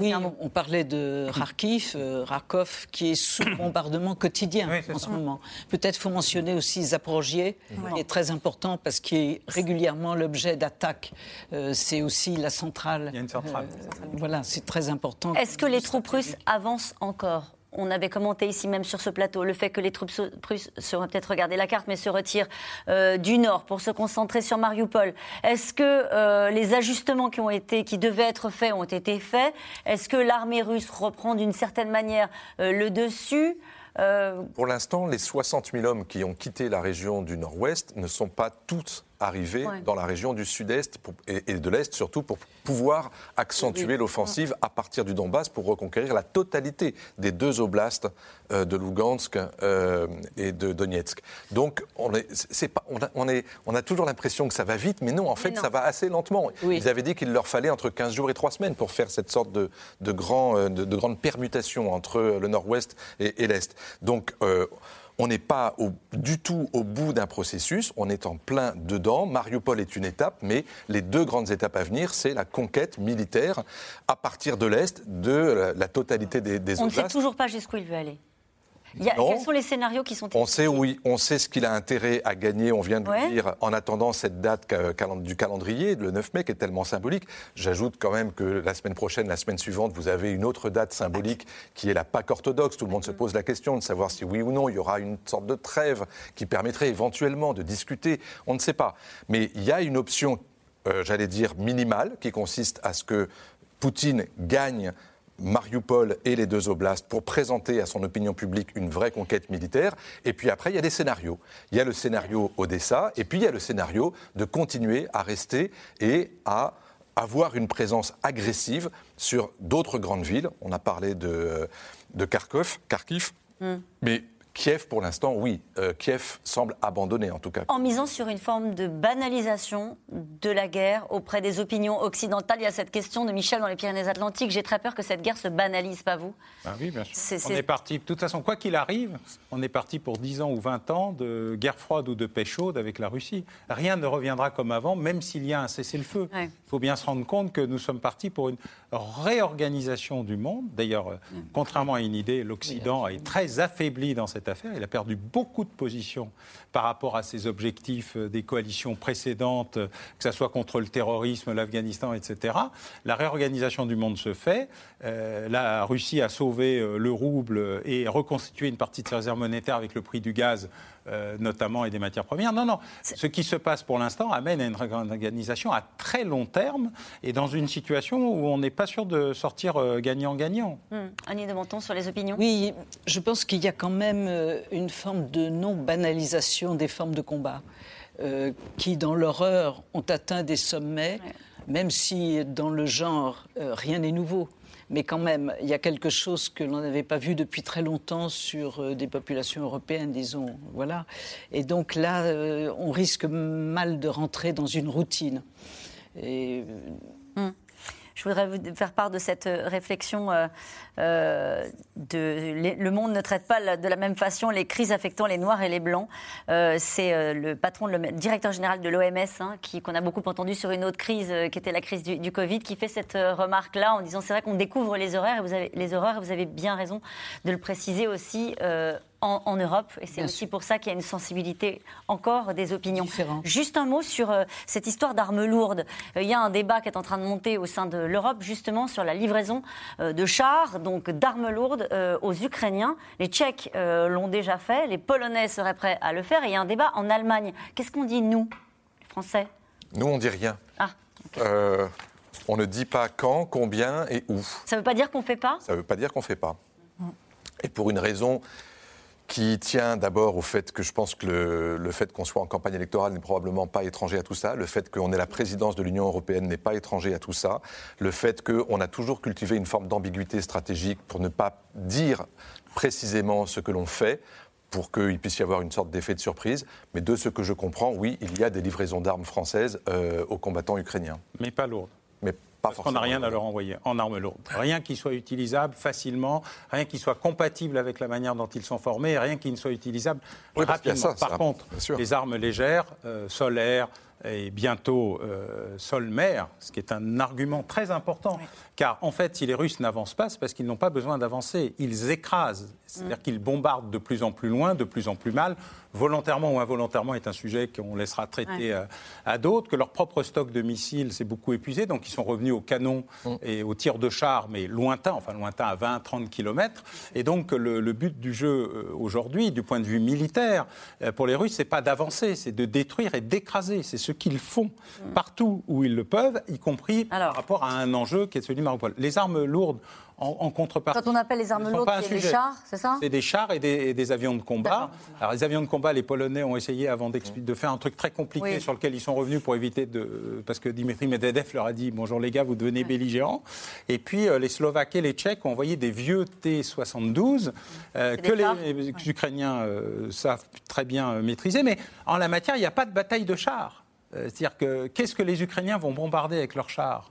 oui, on parlait de Kharkiv, euh, Rakov, qui est sous [COUGHS] bombardement quotidien en ce moment. Peut-être faut mentionner aussi Zaporozhye, qui est très important parce qu'il est régulièrement l'objet d'attaques. Euh, c'est aussi la centrale. Il y a une centrale. Euh, voilà, c'est très important. Est-ce que les troupes russes avancent encore? On avait commenté ici même sur ce plateau le fait que les troupes russes seront peut-être regarder la carte, mais se retirent euh, du nord pour se concentrer sur Mariupol. Est-ce que euh, les ajustements qui devaient être faits, ont été faits? Est-ce que l'armée russe reprend d'une certaine manière euh, le dessus? Pour l'instant, les 60 000 hommes qui ont quitté la région du Nord-Ouest ne sont pas tous arriver dans la région du sud-est et, de l'est surtout pour pouvoir accentuer l'offensive à partir du Donbass pour reconquérir la totalité des deux oblasts euh, de Lugansk euh, et de Donetsk. Donc on, est, pas, on, a, on, a, toujours l'impression que ça va vite, mais non, en fait, ça va assez lentement. Ils avaient dit qu'il leur fallait entre 15 jours et 3 semaines pour faire cette sorte de, de, grand, euh, de, grande permutation entre le nord-ouest et, et l'est. Donc on n'est pas du tout au bout d'un processus, on est en plein dedans. Mariupol est une étape, mais les deux grandes étapes à venir, c'est la conquête militaire à partir de l'Est de la, totalité des, des On ne sait toujours pas jusqu'où il veut aller quels sont les scénarios qui sont On sait oui, on sait ce qu'il a intérêt à gagner. On vient de le dire en attendant cette date du calendrier, le 9 mai, qui est tellement symbolique. J'ajoute quand même que la semaine prochaine, la semaine suivante, vous avez une autre date symbolique qui est la Pâque orthodoxe. Tout le monde se pose la question de savoir si oui ou non il y aura une sorte de trêve qui permettrait éventuellement de discuter. On ne sait pas. Mais il y a une option, euh, j'allais dire minimale, qui consiste à ce que Poutine gagne Mariupol et les deux oblasts pour présenter à son opinion publique une vraie conquête militaire. Et puis après, il y a des scénarios. Il y a le scénario Odessa, et puis il y a le scénario de continuer à rester et à avoir une présence agressive sur d'autres grandes villes. On a parlé de, de Kharkov, Kharkiv, hmm. mais Kiev, pour l'instant, oui. Euh, Kiev semble abandonné, en tout cas. En misant sur une forme de banalisation de la guerre auprès des opinions occidentales, il y a cette question de Michel dans les Pyrénées-Atlantiques. J'ai très peur que cette guerre se banalise, pas vous ah Oui, bien sûr. on est parti, de toute façon, quoi qu'il arrive, on est parti pour 10 ans ou 20 ans de guerre froide ou de paix chaude avec la Russie. Rien ne reviendra comme avant, même s'il y a un cessez-le-feu. Il faut bien se rendre compte que nous sommes partis pour une réorganisation du monde. D'ailleurs, euh, contrairement à une idée, l'Occident est très affaibli dans cette affaire. Il a perdu beaucoup de positions par rapport à ses objectifs euh, des coalitions précédentes, euh, que ce soit contre le terrorisme, l'Afghanistan, etc. La réorganisation du monde se fait. la Russie a sauvé le rouble et reconstitué une partie de ses réserves monétaires avec le prix du gaz euh, notamment, et des matières premières. Non, non. Ce qui se passe pour l'instant amène à une organisation à très long terme et dans une situation où on n'est pas sûr de sortir euh, gagnant-gagnant. Hum. Annie de Menton, sur les opinions Oui, je pense qu'il y a quand même euh, une forme de non-banalisation des formes de combat. qui, dans l'horreur, ont atteint des sommets, même si dans le genre, rien n'est nouveau mais quand même, il y a quelque chose que l'on n'avait pas vu depuis très longtemps sur euh, des populations européennes, disons. Voilà. Et donc là, euh, on risque mal de rentrer dans une routine. Et... Hum. Je voudrais vous faire part de cette euh, réflexion. Euh, de, le monde ne traite pas de la même façon les crises affectant les Noirs et les Blancs. Euh, c'est le patron, le directeur général de l'OMS, hein, qu'on a beaucoup entendu sur une autre crise, qui était la crise du, Covid, qui fait cette remarque-là en disant c'est vrai qu'on découvre les horreurs, et vous avez, les vous avez bien raison de le préciser aussi en, Europe. Et c'est aussi pour ça qu'il y a une sensibilité encore des opinions. Juste un mot sur euh, cette histoire d'armes lourdes. Euh, il y a un débat qui est en train de monter au sein de l'Europe, justement, sur la livraison euh, de chars, donc d'armes lourdes, aux Ukrainiens. Les Tchèques l'ont déjà fait, les Polonais seraient prêts à le faire. Et il y a un débat en Allemagne. Qu'est-ce qu'on dit, nous, les Français? Nous, on dit rien. Ah, on ne dit pas quand, combien et où. Ça ne veut pas dire qu'on ne fait pas? Ça ne veut pas dire qu'on ne fait pas. Mm. Et pour une raison qui tient d'abord au fait que je pense que le, fait qu'on soit en campagne électorale n'est probablement pas étranger à tout ça, le fait qu'on ait la présidence de l'Union européenne n'est pas étranger à tout ça, le fait qu'on a toujours cultivé une forme d'ambiguïté stratégique pour ne pas dire précisément ce que l'on fait pour qu'il puisse y avoir une sorte d'effet de surprise. Mais de ce que je comprends, oui, il y a des livraisons d'armes françaises euh, aux combattants ukrainiens. Mais pas lourdes. Mais parce qu'on n'a rien à leur envoyer en armes lourdes. Rien qui soit utilisable facilement, rien qui soit compatible avec la manière dont ils sont formés, rien qui ne soit utilisable rapidement. Par contre, les armes légères, euh, solaires, et bientôt euh, sol-mer, ce qui est un argument très important. Car en fait, si les Russes n'avancent pas, c'est parce qu'ils n'ont pas besoin d'avancer. Ils écrasent, c'est-à-dire mm. qu'ils bombardent de plus en plus loin, de plus en plus mal volontairement ou involontairement est un sujet qu'on laissera traiter euh, à, d'autres, que leur propre stock de missiles s'est beaucoup épuisé, donc ils sont revenus au canon mm. et aux tirs de char, mais lointain, enfin lointain à 20-30 km. Et donc le, but du jeu euh, aujourd'hui, du point de vue militaire, pour les Russes, c'est pas d'avancer, c'est de détruire et d'écraser. C'est ce ce qu'ils font partout où ils le peuvent, y compris par rapport à un enjeu qui est celui de Mariupol. Les armes lourdes en, contrepartie. Quand on appelle les armes lourdes, c'est des chars, c'est ça C'est des chars et des, avions de combat. Alors, les avions de combat, les Polonais ont essayé avant de faire un truc très compliqué sur lequel ils sont revenus pour éviter de. Parce que Dimitri Medvedev leur a dit Bonjour les gars, vous devenez belligérants. Et puis, euh, les Slovaques et les Tchèques ont envoyé des vieux T-72 euh, que les, Ukrainiens euh, savent très bien maîtriser. Mais en la matière, il n'y a pas de bataille de chars. C'est-à-dire que qu'est-ce que les Ukrainiens vont bombarder avec leurs chars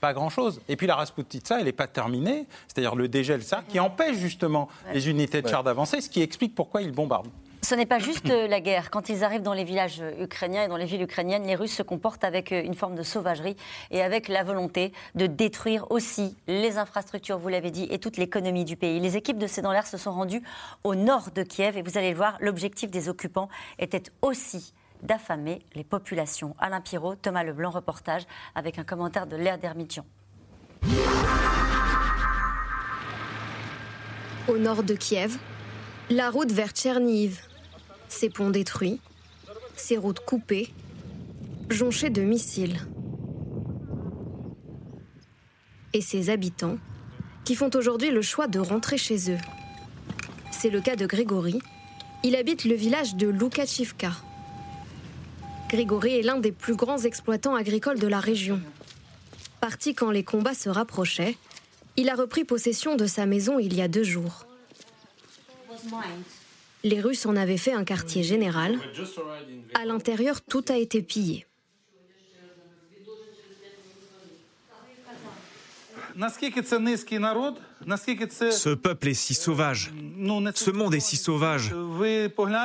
pas grand-chose. Et puis la Rasputitsa, elle n'est pas terminée, c'est-à-dire le dégel, ça, qui empêche justement les unités de chars d'avancer, ce qui explique pourquoi ils bombardent. Ce n'est pas juste euh, la guerre. Quand ils arrivent dans les villages euh, ukrainiens et dans les villes ukrainiennes, les Russes se comportent avec euh, une forme de sauvagerie et avec la volonté de détruire aussi les infrastructures, vous l'avez dit, et toute l'économie du pays. Les équipes de C'est dans l'air se sont rendues au nord de Kiev et vous allez le voir, l'objectif des occupants était aussi d'affamer les populations. Alain Pirot, Thomas Leblanc, reportage avec un commentaire de l'air d'Hermitian. Au nord de Kiev, la route vers Tcherniv. Ses ponts détruits, ses routes coupées, jonchées de missiles. Et ses habitants qui font aujourd'hui le choix de rentrer chez eux. C'est le cas de Grégory. Il habite le village de Lukachivka. Grégory est l'un des plus grands exploitants agricoles de la région. Parti quand les combats se rapprochaient, il a repris possession de sa maison il y a deux jours. Les Russes en avaient fait un quartier général. À l'intérieur, tout a été pillé. Ce peuple est si sauvage. Ce monde est si sauvage.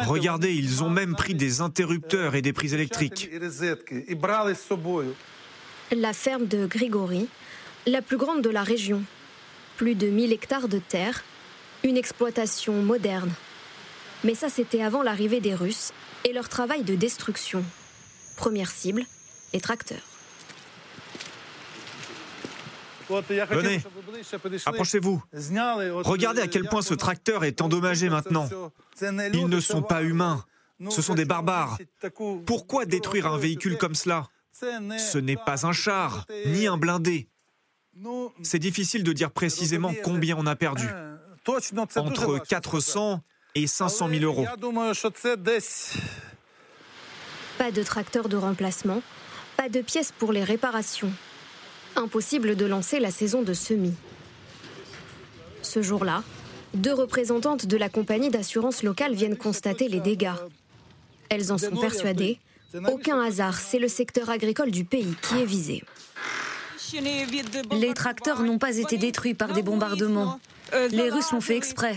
Regardez, ils ont même pris des interrupteurs et des prises électriques. La ferme de Grigory, la plus grande de la région. Plus de 1000 hectares de terre, une exploitation moderne. Mais ça, c'était avant l'arrivée des Russes et leur travail de destruction. Première cible, les tracteurs. Venez, approchez-vous. Regardez à quel point ce tracteur est endommagé maintenant. Ils ne sont pas humains, ce sont des barbares. Pourquoi détruire un véhicule comme cela? Ce n'est pas un char, ni un blindé. C'est difficile de dire précisément combien on a perdu. Entre 400 et 500 000 euros. Pas de tracteur de remplacement, pas de pièces pour les réparations impossible de lancer la saison de semis. Ce jour-là, deux représentantes de la compagnie d'assurance locale viennent constater les dégâts. Elles en sont persuadées. Aucun hasard, c'est le secteur agricole du pays qui est visé. Les tracteurs n'ont pas été détruits par des bombardements. Les Russes l'ont fait exprès.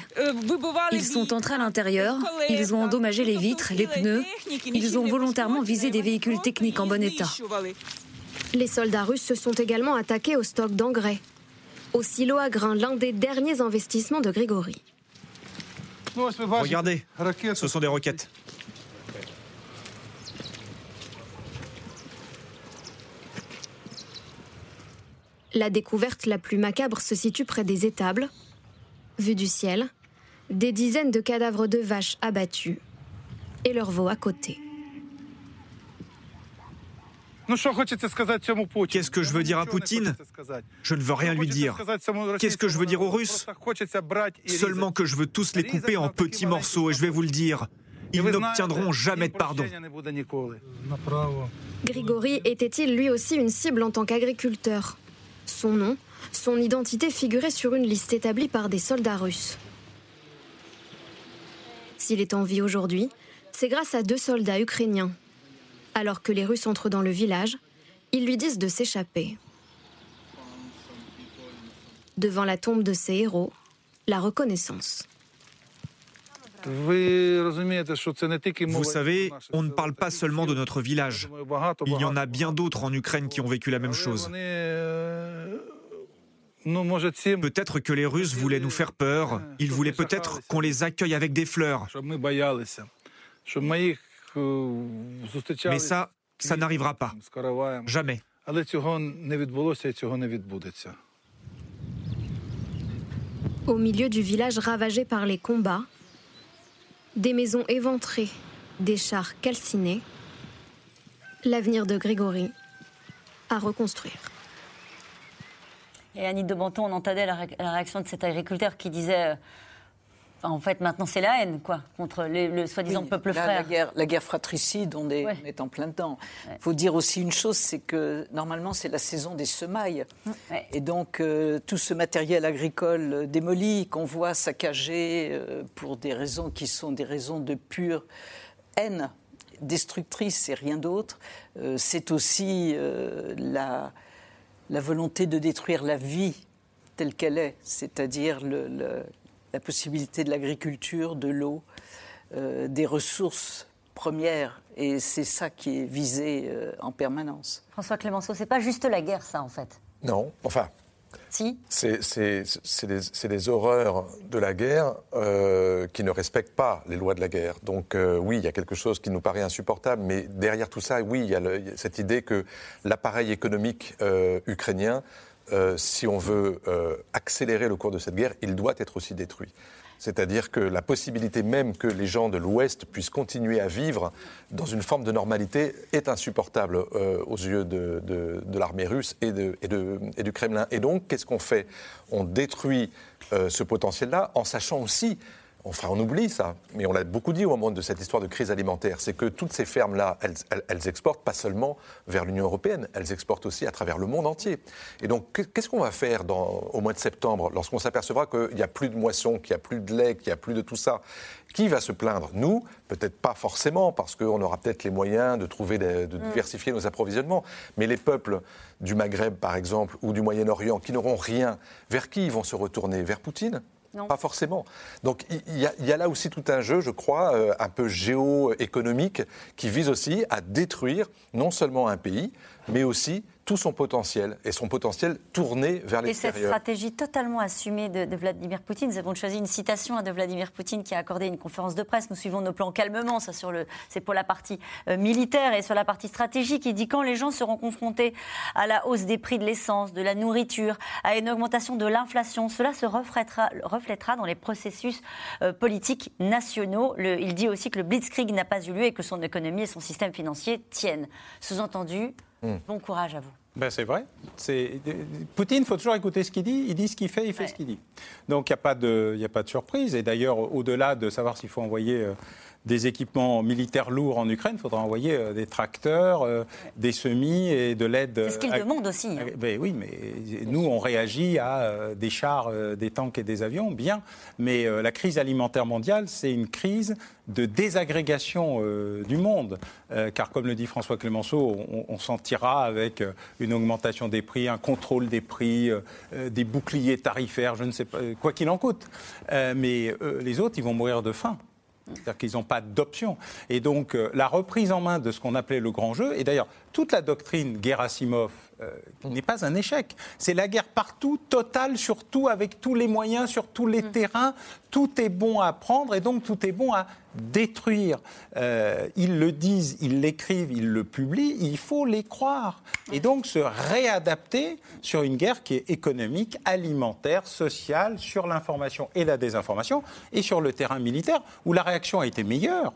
Ils sont entrés à l'intérieur, ils ont endommagé les vitres, les pneus, ils ont volontairement visé des véhicules techniques en bon état. Les soldats russes se sont également attaqués au stock d'engrais, au silo à grains, l'un des derniers investissements de Grigory. Regardez, ce sont des roquettes. La découverte la plus macabre se situe près des étables. Vue du ciel, des dizaines de cadavres de vaches abattus et leurs veaux à côté. Qu'est-ce que je veux dire à Poutine? Je ne veux rien lui dire. Qu'est-ce que je veux dire aux Russes? Seulement que je veux tous les couper en petits morceaux et je vais vous le dire. Ils n'obtiendront jamais de pardon. Grigory était-il lui aussi une cible en tant qu'agriculteur? Son nom, son identité figurait sur une liste établie par des soldats russes. S'il est en vie aujourd'hui, c'est grâce à deux soldats ukrainiens, alors que les Russes entrent dans le village, ils lui disent de s'échapper. Devant la tombe de ses héros, la reconnaissance. Vous savez, on ne parle pas seulement de notre village. Il y en a bien d'autres en Ukraine qui ont vécu la même chose. Peut-être que les Russes voulaient nous faire peur. Ils voulaient peut-être qu'on les accueille avec des fleurs. Mais ça, ça n'arrivera pas. Jamais. Au milieu du village ravagé par les combats, des maisons éventrées, des chars calcinés, l'avenir de Grégory à reconstruire. Et Annie de Banton, on entendait la, réaction de cet agriculteur qui disait. Euh, en fait, maintenant, c'est la haine, quoi, contre le soi-disant peuple frère. La guerre, la guerre fratricide, on est, est, en plein dedans. Il faut dire aussi une chose, c'est que normalement, c'est la saison des semailles. Et donc, euh, tout ce matériel agricole euh, démoli, qu'on voit saccagé pour des raisons qui sont des raisons de pure haine destructrice et rien d'autre, c'est aussi la la volonté de détruire la vie telle qu'elle est, c'est-à-dire la possibilité de l'agriculture, de l'eau, euh, des ressources premières. Et c'est ça qui est visé euh, en permanence. François Clémenceau, c'est pas juste la guerre, ça, en fait Non, enfin, si. C'est des horreurs de la guerre euh, qui ne respectent pas les lois de la guerre. Donc euh, oui, il y a quelque chose qui nous paraît insupportable, mais derrière tout ça, oui, il y a, cette idée que l'appareil économique euh, si on veut accélérer le cours de cette guerre, il doit être aussi détruit. C'est-à-dire que la possibilité même que les gens de l'Ouest puissent continuer à vivre dans une forme de normalité est insupportable euh, aux yeux de, l'armée russe et, du Kremlin. Et donc, qu'est-ce qu'on fait? On détruit euh, ce potentiel-là en sachant aussi Enfin, on oublie ça, mais on l'a beaucoup dit au moment de cette histoire de crise alimentaire, c'est que toutes ces fermes-là, elles, exportent pas seulement vers l'Union européenne, elles exportent aussi à travers le monde entier. Et donc, qu'est-ce qu'on va faire au mois de septembre, lorsqu'on s'apercevra qu'il n'y a plus de moisson, qu'il n'y a plus de lait, qu'il n'y a plus de tout ça? Qui va se plaindre? Nous? Peut-être pas forcément, parce qu'on aura peut-être les moyens de trouver, de mm. diversifier nos approvisionnements. Mais les peuples du Maghreb, par exemple, ou du Moyen-Orient, qui n'auront rien, vers qui ils vont se retourner? Vers Poutine? Pas forcément. Donc il y, a là aussi tout un jeu, je crois, euh, un peu géoéconomique, qui vise aussi à détruire non seulement un pays, mais aussi tout son potentiel et son potentiel tourné vers l'extérieur. Et cette stratégie totalement assumée de, Vladimir Poutine, nous avons choisi une citation de Vladimir Poutine qui a accordé une conférence de presse. Nous suivons nos plans calmement, ça sur le, c'est pour la partie euh, militaire et sur la partie stratégique. Il dit quand les gens seront confrontés à la hausse des prix de l'essence, de la nourriture, à une augmentation de l'inflation, cela se reflètera, reflètera dans les processus euh, politiques nationaux. Le, il dit aussi que le blitzkrieg n'a pas eu lieu et que son économie et son système financier tiennent. Sous-entendu, hmm. bon courage à vous. Ben c'est vrai. Poutine, il faut toujours écouter ce qu'il dit. Il dit ce qu'il fait, il fait ce qu'il dit. Donc il n'y a, pas de, a pas de surprise. Et d'ailleurs, au-delà de savoir s'il faut envoyer euh, des équipements militaires lourds en Ukraine, il faudra envoyer euh, des tracteurs, euh, des semis et de l'aide. C'est ce qu'il demande aussi. Hein. Ben oui, mais nous, on réagit à des chars, des tanks et des avions, bien. Mais la crise alimentaire mondiale, c'est une crise de désagrégation euh, du monde. Euh, car comme le dit François Clémenceau, on, s'en tirera avec euh, une augmentation des prix, un contrôle des prix, des boucliers tarifaires, je ne sais pas, quoi qu'il en coûte. mais les autres, ils vont mourir de faim. C'est-à-dire qu'ils n'ont pas d'option. Et donc, la reprise en main de ce qu'on appelait le grand jeu, et d'ailleurs, toute la doctrine Gerasimov euh, n'est pas un échec. C'est la guerre partout, totale, surtout avec tous les moyens, sur tous les mm. terrains. Tout est bon à prendre et donc tout est bon à détruire. Euh, ils le disent, ils l'écrivent, ils le publient, il faut les croire. Et donc se réadapter sur une guerre qui est économique, alimentaire, sociale, sur l'information et la désinformation, et sur le terrain militaire, où la réaction a été meilleure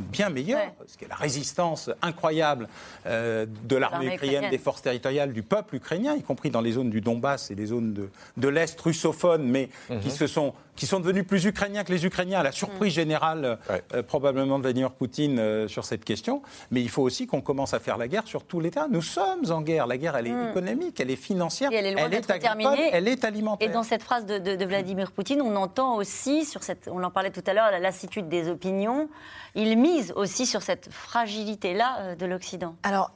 bien meilleur, parce que la résistance incroyable euh, de l'armée ukrainienne, des forces territoriales, du peuple ukrainien, y compris dans les zones du Donbass et les zones de, de l'Est russophones, mais mhm. qui se sont qui sont devenus plus ukrainiens que les Ukrainiens, à la surprise mm. générale euh, probablement de Vladimir Poutine euh, sur cette question. Mais il faut aussi qu'on commence à faire la guerre sur tous les terrains. Nous sommes en guerre. La guerre, elle est mm. économique, elle est financière, elle, est, agricole, elle est alimentaire. Et dans cette phrase de, Vladimir Poutine, on entend aussi, sur cette, on en parlait tout à l'heure, la lassitude des opinions. Il mise aussi sur cette fragilité-là euh, de l'Occident. Alors,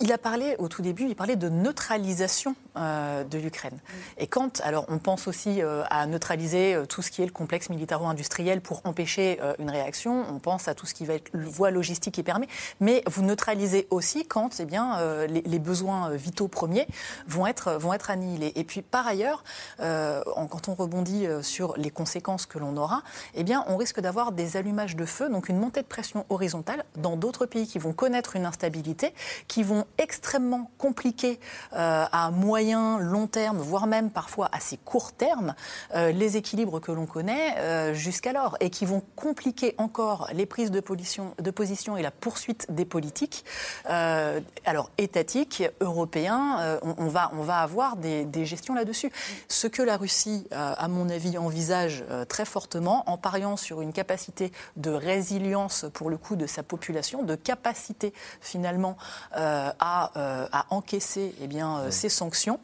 il a parlé au tout début, il parlait de neutralisation euh, de l'Ukraine. Et quand, alors on pense aussi euh, à neutraliser euh, tout ce qui est le complexe militaro-industriel pour empêcher une réaction, on pense à tout ce qui va être voie logistique qui permet, mais vous neutralisez aussi quand eh bien, les, besoins vitaux premiers vont être, vont être annihilés. Et puis par ailleurs, quand on rebondit sur les conséquences que l'on aura, eh bien, on risque d'avoir des allumages de feu, donc une montée de pression horizontale dans d'autres pays qui vont connaître une instabilité, qui vont extrêmement compliquer à moyen, long terme, voire même parfois assez court terme, les équilibres que l'on connaît jusqu'alors et qui vont compliquer encore les prises de position, de position et la poursuite des politiques. alors étatiques, européens, on, va, on va avoir des, des gestions là-dessus. Ce que la Russie, à mon avis, envisage très fortement en pariant sur une capacité de résilience pour le coup de sa population, de capacité finalement euh, à, euh, à, encaisser eh bien, euh, ces sanctions,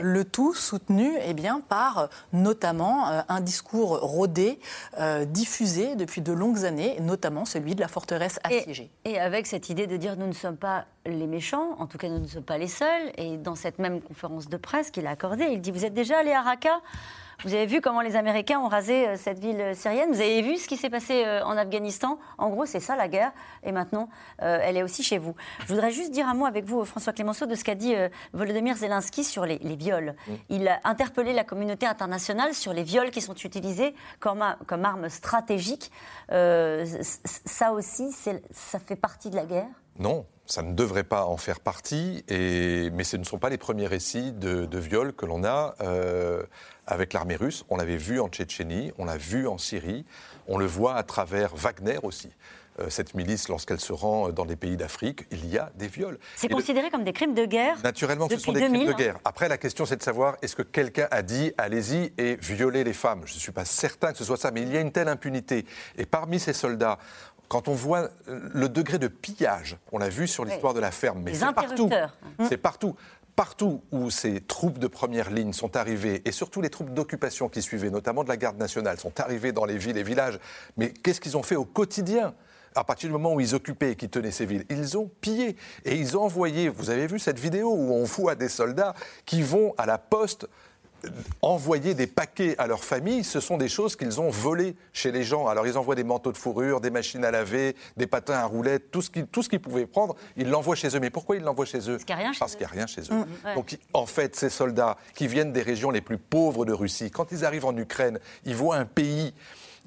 le tout soutenu eh bien, par notamment un discours rodé, diffusé depuis de longues années, notamment celui de la forteresse assiégée. Et, et avec cette idée de dire nous ne sommes pas les méchants, en tout cas nous ne sommes pas les seuls, et dans cette même conférence de presse qu'il a accordée, il dit vous êtes déjà allé à Raqqa? Vous avez vu comment les Américains ont rasé euh, cette ville euh, syrienne? Vous avez vu ce qui s'est passé euh, en Afghanistan? En gros, c'est ça la guerre. Et maintenant, elle est aussi chez vous. Je voudrais juste dire un mot avec vous, François Clémenceau, de ce qu'a dit Volodymyr Zelensky sur les, viols. Il a interpellé la communauté internationale sur les viols qui sont utilisés comme, comme arme stratégique. ça aussi, ça fait partie de la guerre? Non, ça ne devrait pas en faire partie, et... mais ce ne sont pas les premiers récits de, de viols que l'on a euh, avec l'armée russe. On l'avait vu en Tchétchénie, on l'a vu en Syrie, on le voit à travers Wagner aussi. Euh, cette milice, lorsqu'elle se rend dans des pays d'Afrique, il y a des viols. C'est considéré comme des crimes de guerre Naturellement, ce sont des crimes de guerre. Après, la question, c'est de savoir est-ce que quelqu'un a dit allez-y et violez les femmes? Je ne suis pas certain que ce soit ça, mais il y a une telle impunité. Et parmi ces soldats, quand on voit le degré de pillage, on l'a vu sur l'histoire de la ferme, mais c'est partout. C'est partout partout où ces troupes de première ligne sont arrivées, et surtout les troupes d'occupation qui suivaient, notamment de la garde nationale, sont arrivées dans les villes et villages, mais qu'est-ce qu'ils ont fait au quotidien à partir du moment où ils occupaient et qu'ils tenaient ces villes, ils ont pillé et ils ont envoyé, vous avez vu cette vidéo où on voit des soldats qui vont à la poste envoyer des paquets à leur famille, ce sont des choses qu'ils ont volées chez les gens. Alors ils envoient des manteaux de fourrure, des machines à laver, des patins à roulettes, tout ce qu'ils pouvaient prendre, ils l'envoient chez eux. Mais pourquoi ils l'envoient chez eux? Parce qu'il n'y a rien chez eux. Mm. Donc en fait, ces soldats qui viennent des régions les plus pauvres de Russie, quand ils arrivent en Ukraine, ils voient un pays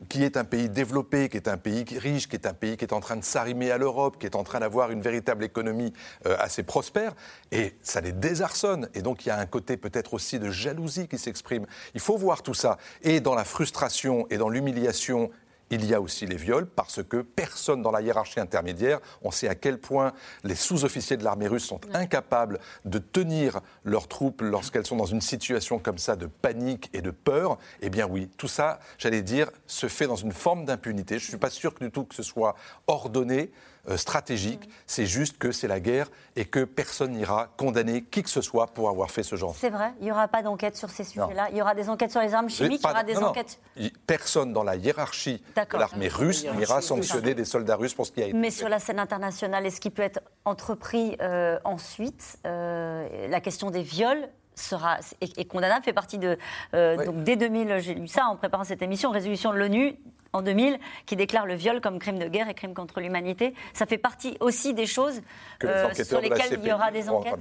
qui est un pays développé, qui est un pays riche, qui est un pays qui est en train de s'arrimer à l'Europe, qui est en train d'avoir une véritable économie euh, assez prospère, et ça les désarçonne. Et donc il y a un côté peut-être aussi de jalousie qui s'exprime. Il faut voir tout ça. Et dans la frustration et dans l'humiliation il y a aussi les viols parce que personne dans la hiérarchie intermédiaire, on sait à quel point les sous-officiers de l'armée russe sont incapables de tenir leurs troupes lorsqu'elles sont dans une situation comme ça de panique et de peur. Eh bien oui, tout ça, j'allais dire, se fait dans une forme d'impunité. Je ne suis pas sûr du tout que ce soit ordonné. Euh, stratégique. C'est juste que c'est la guerre et que personne n'ira condamner qui que ce soit pour avoir fait ce genre. C'est vrai, il n'y aura pas d'enquête sur ces sujets-là. Il y aura des enquêtes sur les armes chimiques, il y aura des enquêtes. Personne dans la hiérarchie de l'armée russe n'ira sanctionner des soldats russes pour ce qui a été Mais sur la scène internationale, est-ce qu'il peut être entrepris euh, ensuite euh, La question des viols sera est, condamnable, fait partie de donc dès 2000, j'ai lu ça en préparant cette émission, résolution de l'ONU en 2000 qui déclare le viol comme crime de guerre et crime contre l'humanité. Ça fait partie aussi des choses euh, sur lesquelles il y aura des enquêtes.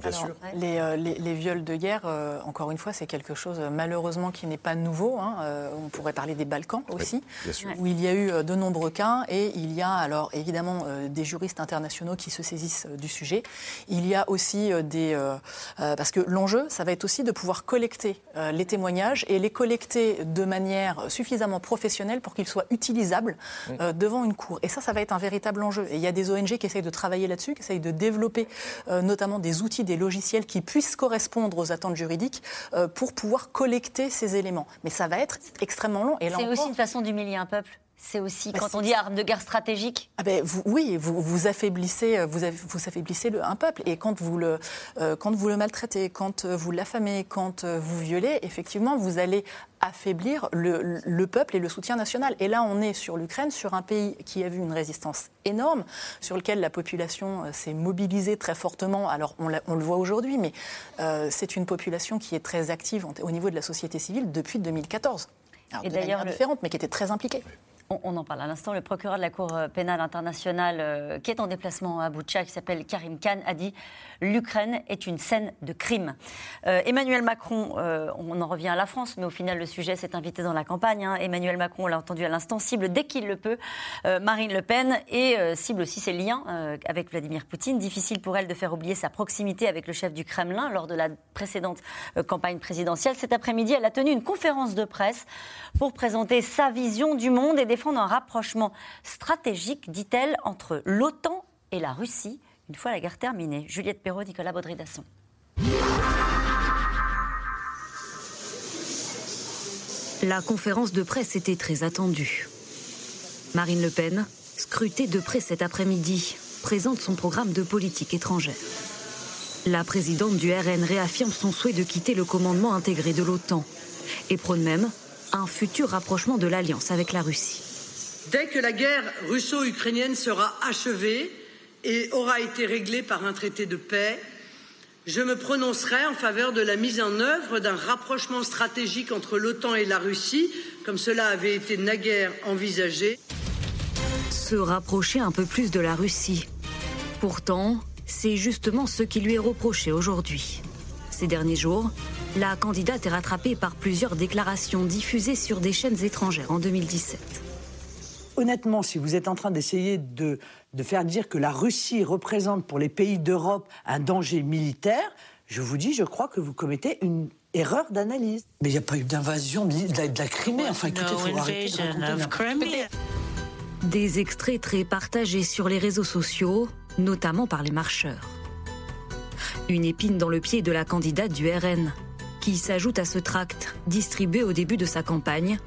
Euh, les, viols de guerre, euh, encore une fois, c'est quelque chose malheureusement qui n'est pas nouveau. Hein. on pourrait parler des Balkans aussi, où il y a eu de nombreux cas et il y a alors évidemment des juristes internationaux qui se saisissent du sujet. Il y a aussi des... parce que l'enjeu, ça va être aussi de pouvoir collecter les témoignages et les collecter de manière suffisamment professionnelle pour qu'ils soient utilisés utilisable euh, devant une cour. Et ça, ça va être un véritable enjeu. Et il y a des ONG qui essayent de travailler là-dessus, qui essayent de développer euh, notamment des outils, des logiciels qui puissent correspondre aux attentes juridiques euh, pour pouvoir collecter ces éléments. Mais ça va être extrêmement long. C'est aussi une façon d'humilier un peuple. C'est aussi bah, quand on dit arme de guerre stratégique? Ah ben, vous, oui, vous, vous affaiblissez, vous, vous affaiblissez le, un peuple. Et quand vous le, quand vous le maltraitez, quand vous l'affamez, quand vous violez, effectivement, vous allez affaiblir le, peuple et le soutien national. Et là, on est sur l'Ukraine, sur un pays qui a vu une résistance énorme, sur lequel la population euh, s'est mobilisée très fortement. Alors, on, le voit aujourd'hui, mais euh, c'est une population qui est très active au niveau de la société civile depuis 2014. Alors, et d'ailleurs, différente, mais qui était très impliquée. On, en parle à l'instant. Le procureur de la Cour pénale internationale, euh, qui est en déplacement à Boutcha, qui s'appelle Karim Khan, a dit l'Ukraine est une scène de crime. Euh, Emmanuel Macron, euh, on en revient à la France, mais au final, le sujet s'est invité dans la campagne. Hein. Emmanuel Macron, on l'a entendu à l'instant, cible dès qu'il le peut Marine Le Pen et cible aussi ses liens avec Vladimir Poutine. Difficile pour elle de faire oublier sa proximité avec le chef du Kremlin lors de la précédente campagne présidentielle. Cet après-midi, elle a tenu une conférence de presse pour présenter sa vision du monde et défendre un rapprochement stratégique, dit-elle, entre l'OTAN et la Russie, une fois la guerre terminée. Juliette Perrault, Nicolas Baudry-Dasson. La conférence de presse était très attendue. Marine Le Pen, scrutée de près cet après-midi, présente son programme de politique étrangère. La présidente du RN réaffirme son souhait de quitter le commandement intégré de l'OTAN et prône même un futur rapprochement de l'alliance avec la Russie. Dès que la guerre russo-ukrainienne sera achevée et aura été réglée par un traité de paix, je me prononcerai en faveur de la mise en œuvre d'un rapprochement stratégique entre l'OTAN et la Russie, comme cela avait été naguère envisagé. Se rapprocher un peu plus de la Russie. Pourtant, c'est justement ce qui lui est reproché aujourd'hui. Ces derniers jours, la candidate est rattrapée par plusieurs déclarations diffusées sur des chaînes étrangères en 2017. Honnêtement, si vous êtes en train d'essayer de, de faire dire que la Russie représente pour les pays d'Europe un danger militaire, je vous dis, je crois que vous commettez une erreur d'analyse. Mais il n'y a pas eu d'invasion de, la Crimée. Enfin, écoutez, il faut arrêter Des extraits très partagés sur les réseaux sociaux, notamment par les marcheurs. Une épine dans le pied de la candidate du RN, qui s'ajoute à ce tract distribué au début de sa campagne,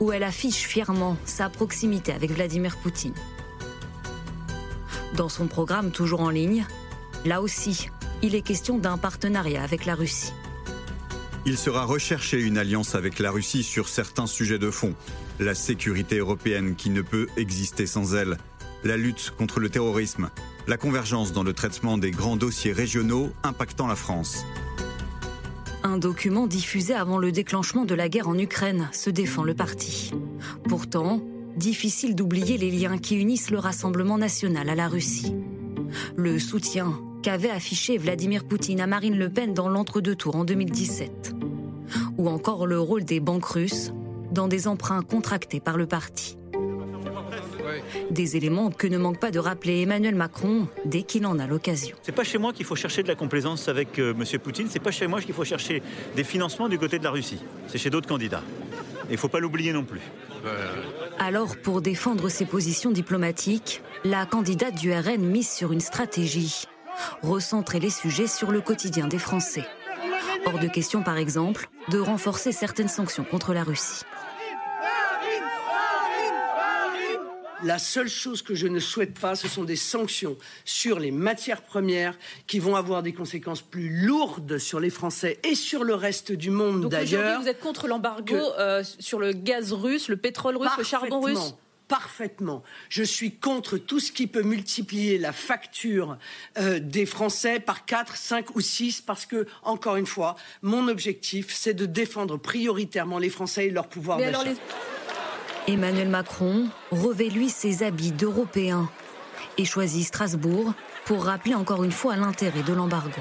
où elle affiche fièrement sa proximité avec Vladimir Poutine. Dans son programme toujours en ligne, là aussi, il est question d'un partenariat avec la Russie. Il sera recherché une alliance avec la Russie sur certains sujets de fond. La sécurité européenne qui ne peut exister sans elle, la lutte contre le terrorisme, la convergence dans le traitement des grands dossiers régionaux impactant la France. Un document diffusé avant le déclenchement de la guerre en Ukraine se défend le parti. Pourtant, difficile d'oublier les liens qui unissent le Rassemblement national à la Russie. Le soutien qu'avait affiché Vladimir Poutine à Marine Le Pen dans l'entre-deux tours en 2017. Ou encore le rôle des banques russes dans des emprunts contractés par le parti. Des éléments que ne manque pas de rappeler Emmanuel Macron dès qu'il en a l'occasion. C'est pas chez moi qu'il faut chercher de la complaisance avec euh, M. Poutine, c'est pas chez moi qu'il faut chercher des financements du côté de la Russie. C'est chez d'autres candidats. Il ne faut pas l'oublier non plus. Alors, pour défendre ses positions diplomatiques, la candidate du RN mise sur une stratégie recentrer les sujets sur le quotidien des Français. Hors de question, par exemple, de renforcer certaines sanctions contre la Russie. La seule chose que je ne souhaite pas, ce sont des sanctions sur les matières premières qui vont avoir des conséquences plus lourdes sur les Français et sur le reste du monde d'ailleurs. Vous êtes contre l'embargo euh, sur le gaz russe, le pétrole russe, le charbon russe parfaitement. Je suis contre tout ce qui peut multiplier la facture euh, des Français par 4, 5 ou 6 parce que, encore une fois, mon objectif, c'est de défendre prioritairement les Français et leur pouvoir d'achat. Emmanuel Macron revêt lui ses habits d'Européen et choisit Strasbourg pour rappeler encore une fois l'intérêt de l'embargo.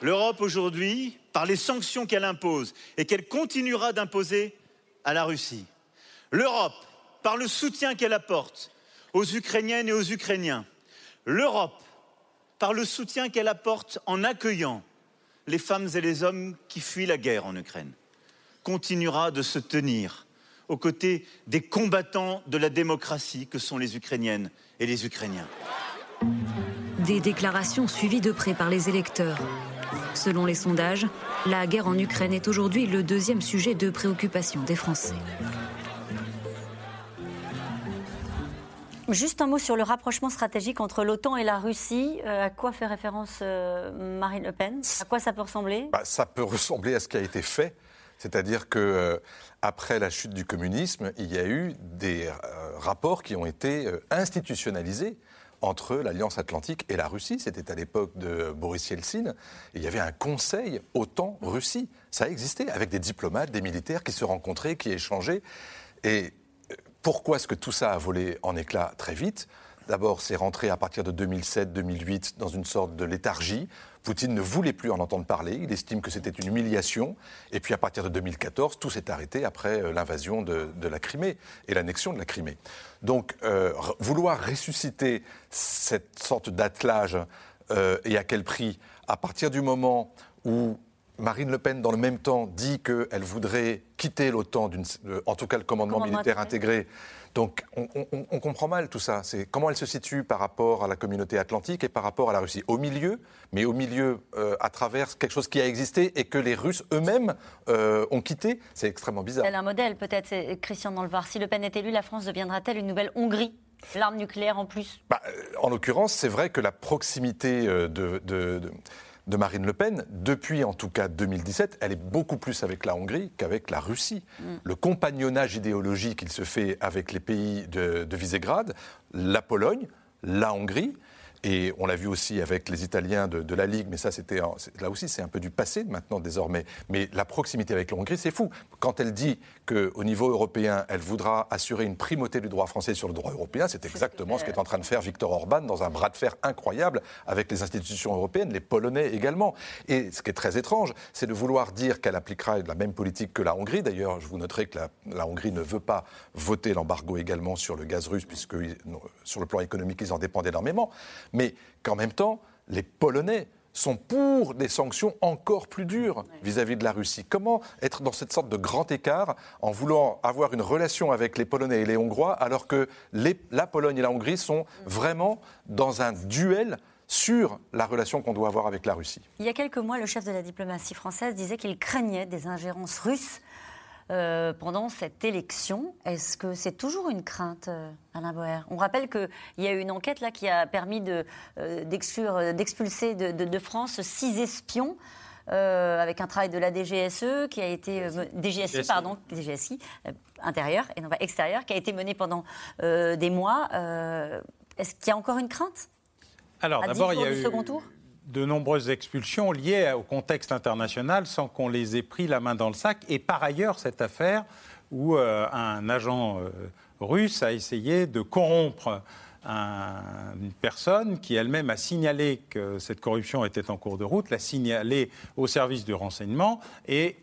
L'Europe aujourd'hui, par les sanctions qu'elle impose et qu'elle continuera d'imposer à la Russie, l'Europe, par le soutien qu'elle apporte aux Ukrainiennes et aux Ukrainiens, l'Europe, par le soutien qu'elle apporte en accueillant les femmes et les hommes qui fuient la guerre en Ukraine, continuera de se tenir aux côtés des combattants de la démocratie que sont les Ukrainiennes et les Ukrainiens. Des déclarations suivies de près par les électeurs. Selon les sondages, la guerre en Ukraine est aujourd'hui le deuxième sujet de préoccupation des Français. Juste un mot sur le rapprochement stratégique entre l'OTAN et la Russie. Euh, à quoi fait référence euh, Marine Le Pen? À quoi ça peut ressembler? Bah, Ça peut ressembler à ce qui a été fait. C'est-à-dire que euh, après la chute du communisme, il y a eu des euh, rapports qui ont été euh, institutionnalisés entre l'Alliance Atlantique et la Russie. C'était à l'époque de Boris Yeltsin. il y avait un conseil OTAN-Russie. Ça existait, avec des diplomates, des militaires qui se rencontraient, qui échangeaient. Et pourquoi est-ce que tout ça a volé en éclats très vite? D'abord, c'est rentré à partir de 2007-2008 dans une sorte de léthargie. Poutine ne voulait plus en entendre parler, il estime que c'était une humiliation. Et puis à partir de 2014, tout s'est arrêté après euh, l'invasion de, la Crimée et l'annexion de la Crimée. Donc euh, vouloir ressusciter cette sorte d'attelage, euh, et à quel prix? À partir du moment où Marine Le Pen, dans le même temps, dit qu'elle voudrait quitter l'OTAN, en tout cas le commandement militaire intégré donc on, comprend mal tout ça. C'est comment elle se situe par rapport à la communauté atlantique et par rapport à la Russie. Au milieu, mais au milieu euh, à travers quelque chose qui a existé et que les Russes eux-mêmes euh, ont quitté. C'est extrêmement bizarre. Elle a un modèle peut-être, Christian Danlevar. Si Le Pen est élu, la France deviendra-t-elle une nouvelle Hongrie? L'arme nucléaire en plus bah, En l'occurrence, c'est vrai que la proximité euh, de de Marine Le Pen, depuis en tout cas 2017, elle est beaucoup plus avec la Hongrie qu'avec la Russie. Mm. Le compagnonnage idéologique qu'il se fait avec les pays de, de Visegrad, la Pologne, la Hongrie, et on l'a vu aussi avec les Italiens de, la Ligue, mais ça, c'était là aussi, c'est un peu du passé maintenant désormais. Mais la proximité avec la Hongrie, c'est fou. Quand elle dit qu'au niveau européen, elle voudra assurer une primauté du droit français sur le droit européen, c'est exactement ce qu'est en train de faire Viktor Orban dans un bras de fer incroyable avec les institutions européennes, les Polonais également. Et ce qui est très étrange, c'est de vouloir dire qu'elle appliquera la même politique que la Hongrie. D'ailleurs, je vous noterai que la, la Hongrie ne veut pas voter l'embargo également sur le gaz russe, puisque sur le plan économique, ils en dépendent énormément mais qu'en même temps, les Polonais sont pour des sanctions encore plus dures vis-à-vis de la Russie. Comment être dans cette sorte de grand écart en voulant avoir une relation avec les Polonais et les Hongrois alors que la Pologne et la Hongrie sont vraiment dans un duel sur la relation qu'on doit avoir avec la Russie? Il y a quelques mois, le chef de la diplomatie française disait qu'il craignait des ingérences russes euh, pendant cette élection. Est-ce que c'est toujours une crainte, euh, Alain Boer? On rappelle qu'il y a eu une enquête là, qui a permis euh, d'expulser de, France six espions. avec un travail de la DGSE qui a été DGSI, pardon DGSI intérieur et non pas extérieur qui a été mené pendant des mois. Est-ce qu'il y a encore une crainte? Alors d'abord il y a eu second tour? De nombreuses expulsions liées au contexte international sans qu'on les ait pris la main dans le sac. Et par ailleurs, cette affaire où euh, un agent euh, russe a essayé de corrompre une personne qui elle-même a signalé que cette corruption était en cours de route, l'a signalé au service du renseignement et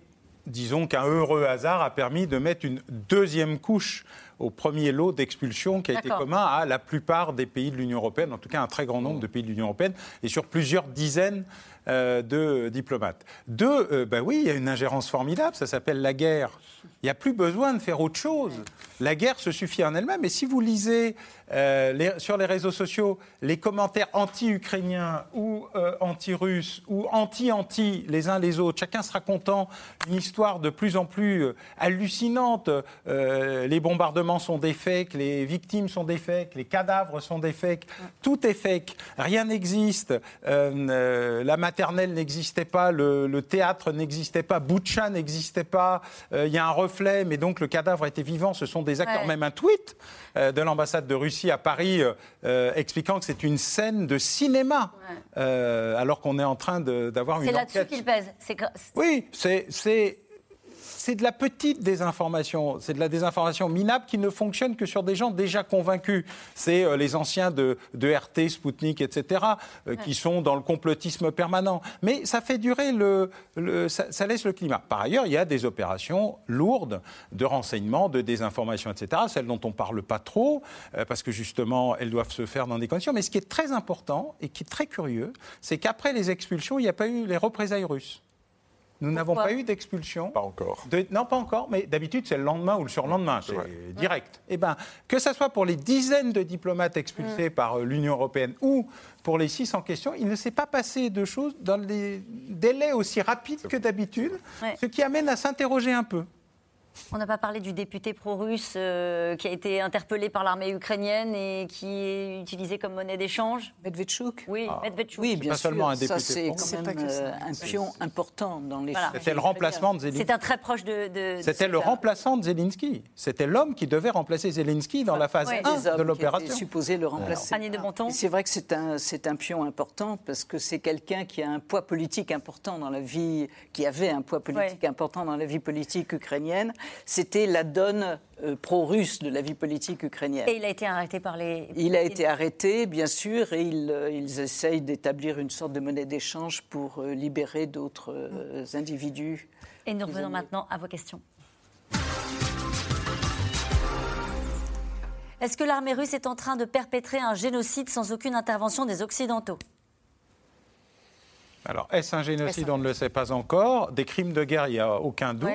disons qu'un heureux hasard a permis de mettre une deuxième couche au premier lot d'expulsion qui a été commun à la plupart des pays de l'Union européenne, en tout cas un très grand nombre de pays de l'Union européenne, et sur plusieurs dizaines de diplomates. Deux, ben oui, il y a une ingérence formidable, ça s'appelle la guerre. Il n'y a plus besoin de faire autre chose. La guerre se suffit en elle-même. Et si vous lisez euh, sur les réseaux sociaux les commentaires anti-ukrainiens ou euh, anti-russes ou anti-anti les uns les autres, chacun sera content d'une histoire de plus en plus hallucinante. les bombardements sont des fakes, les victimes sont des fakes, les cadavres sont des fakes. Tout est fake. Rien n'existe. la maternelle n'existait pas, le, théâtre n'existait pas, Boucha n'existait pas. Il y a un reflet, mais donc le cadavre était vivant. Ce sont des acteurs. Même un tweet euh, de l'ambassade de Russie à Paris euh, euh, expliquant que c'est une scène de cinéma, alors qu'on est en train d'avoir une. C'est là-dessus qu'il pèse. Oui, c'est c'est de la petite désinformation. C'est de la désinformation minable qui ne fonctionne que sur des gens déjà convaincus. C'est euh, les anciens de, RT, Sputnik, etc., euh, qui sont dans le complotisme permanent. Mais ça fait durer le. ça, laisse le climat. Par ailleurs, il y a des opérations lourdes de renseignement, de désinformation, etc., celles dont on ne parle pas trop, euh, parce que justement, elles doivent se faire dans des conditions. Mais ce qui est très important et qui est très curieux, c'est qu'après les expulsions, il n'y a pas eu les représailles russes. Nous n'avons pas eu d'expulsion. Pas encore. non, pas encore, mais d'habitude, c'est le lendemain ou le surlendemain, c'est direct. Eh bien, que ce soit pour les dizaines de diplomates expulsés mm. par euh, l'Union européenne ou pour les six en question, il ne s'est pas passé de choses dans des délais aussi rapides que d'habitude, ce qui amène à s'interroger un peu. On n'a pas parlé du député pro-russe euh, qui a été interpellé par l'armée ukrainienne et qui est utilisé comme monnaie d'échange. Medvedchuk Oui, ah. Oui, bien sûr. Seulement un député ça, c'est quand même euh, un pion important dans les C'était le remplacement de Zelensky. C'est un très proche de... C'était le remplaçant de Zelensky. C'était l'homme qui devait remplacer Zelensky dans la phase 1 de l'opération. supposé le remplacer. Annie de Bonton. C'est vrai que c'est un, un pion important parce que c'est quelqu'un qui a un poids politique important dans la vie, qui avait un poids politique important dans la vie politique ukrainienne c'était la donne euh, pro-russe de la vie politique ukrainienne. Et il a été arrêté par les... Il a été arrêté, bien sûr, et ils, euh, ils essayent d'établir une sorte de monnaie d'échange pour euh, libérer d'autres individus. Et nous revenons maintenant à vos questions. Est-ce que l'armée russe est en train de perpétrer un génocide sans aucune intervention des Occidentaux? Alors, est-ce un génocide? On ne le sait pas encore. Des crimes de guerre, il n'y a aucun doute.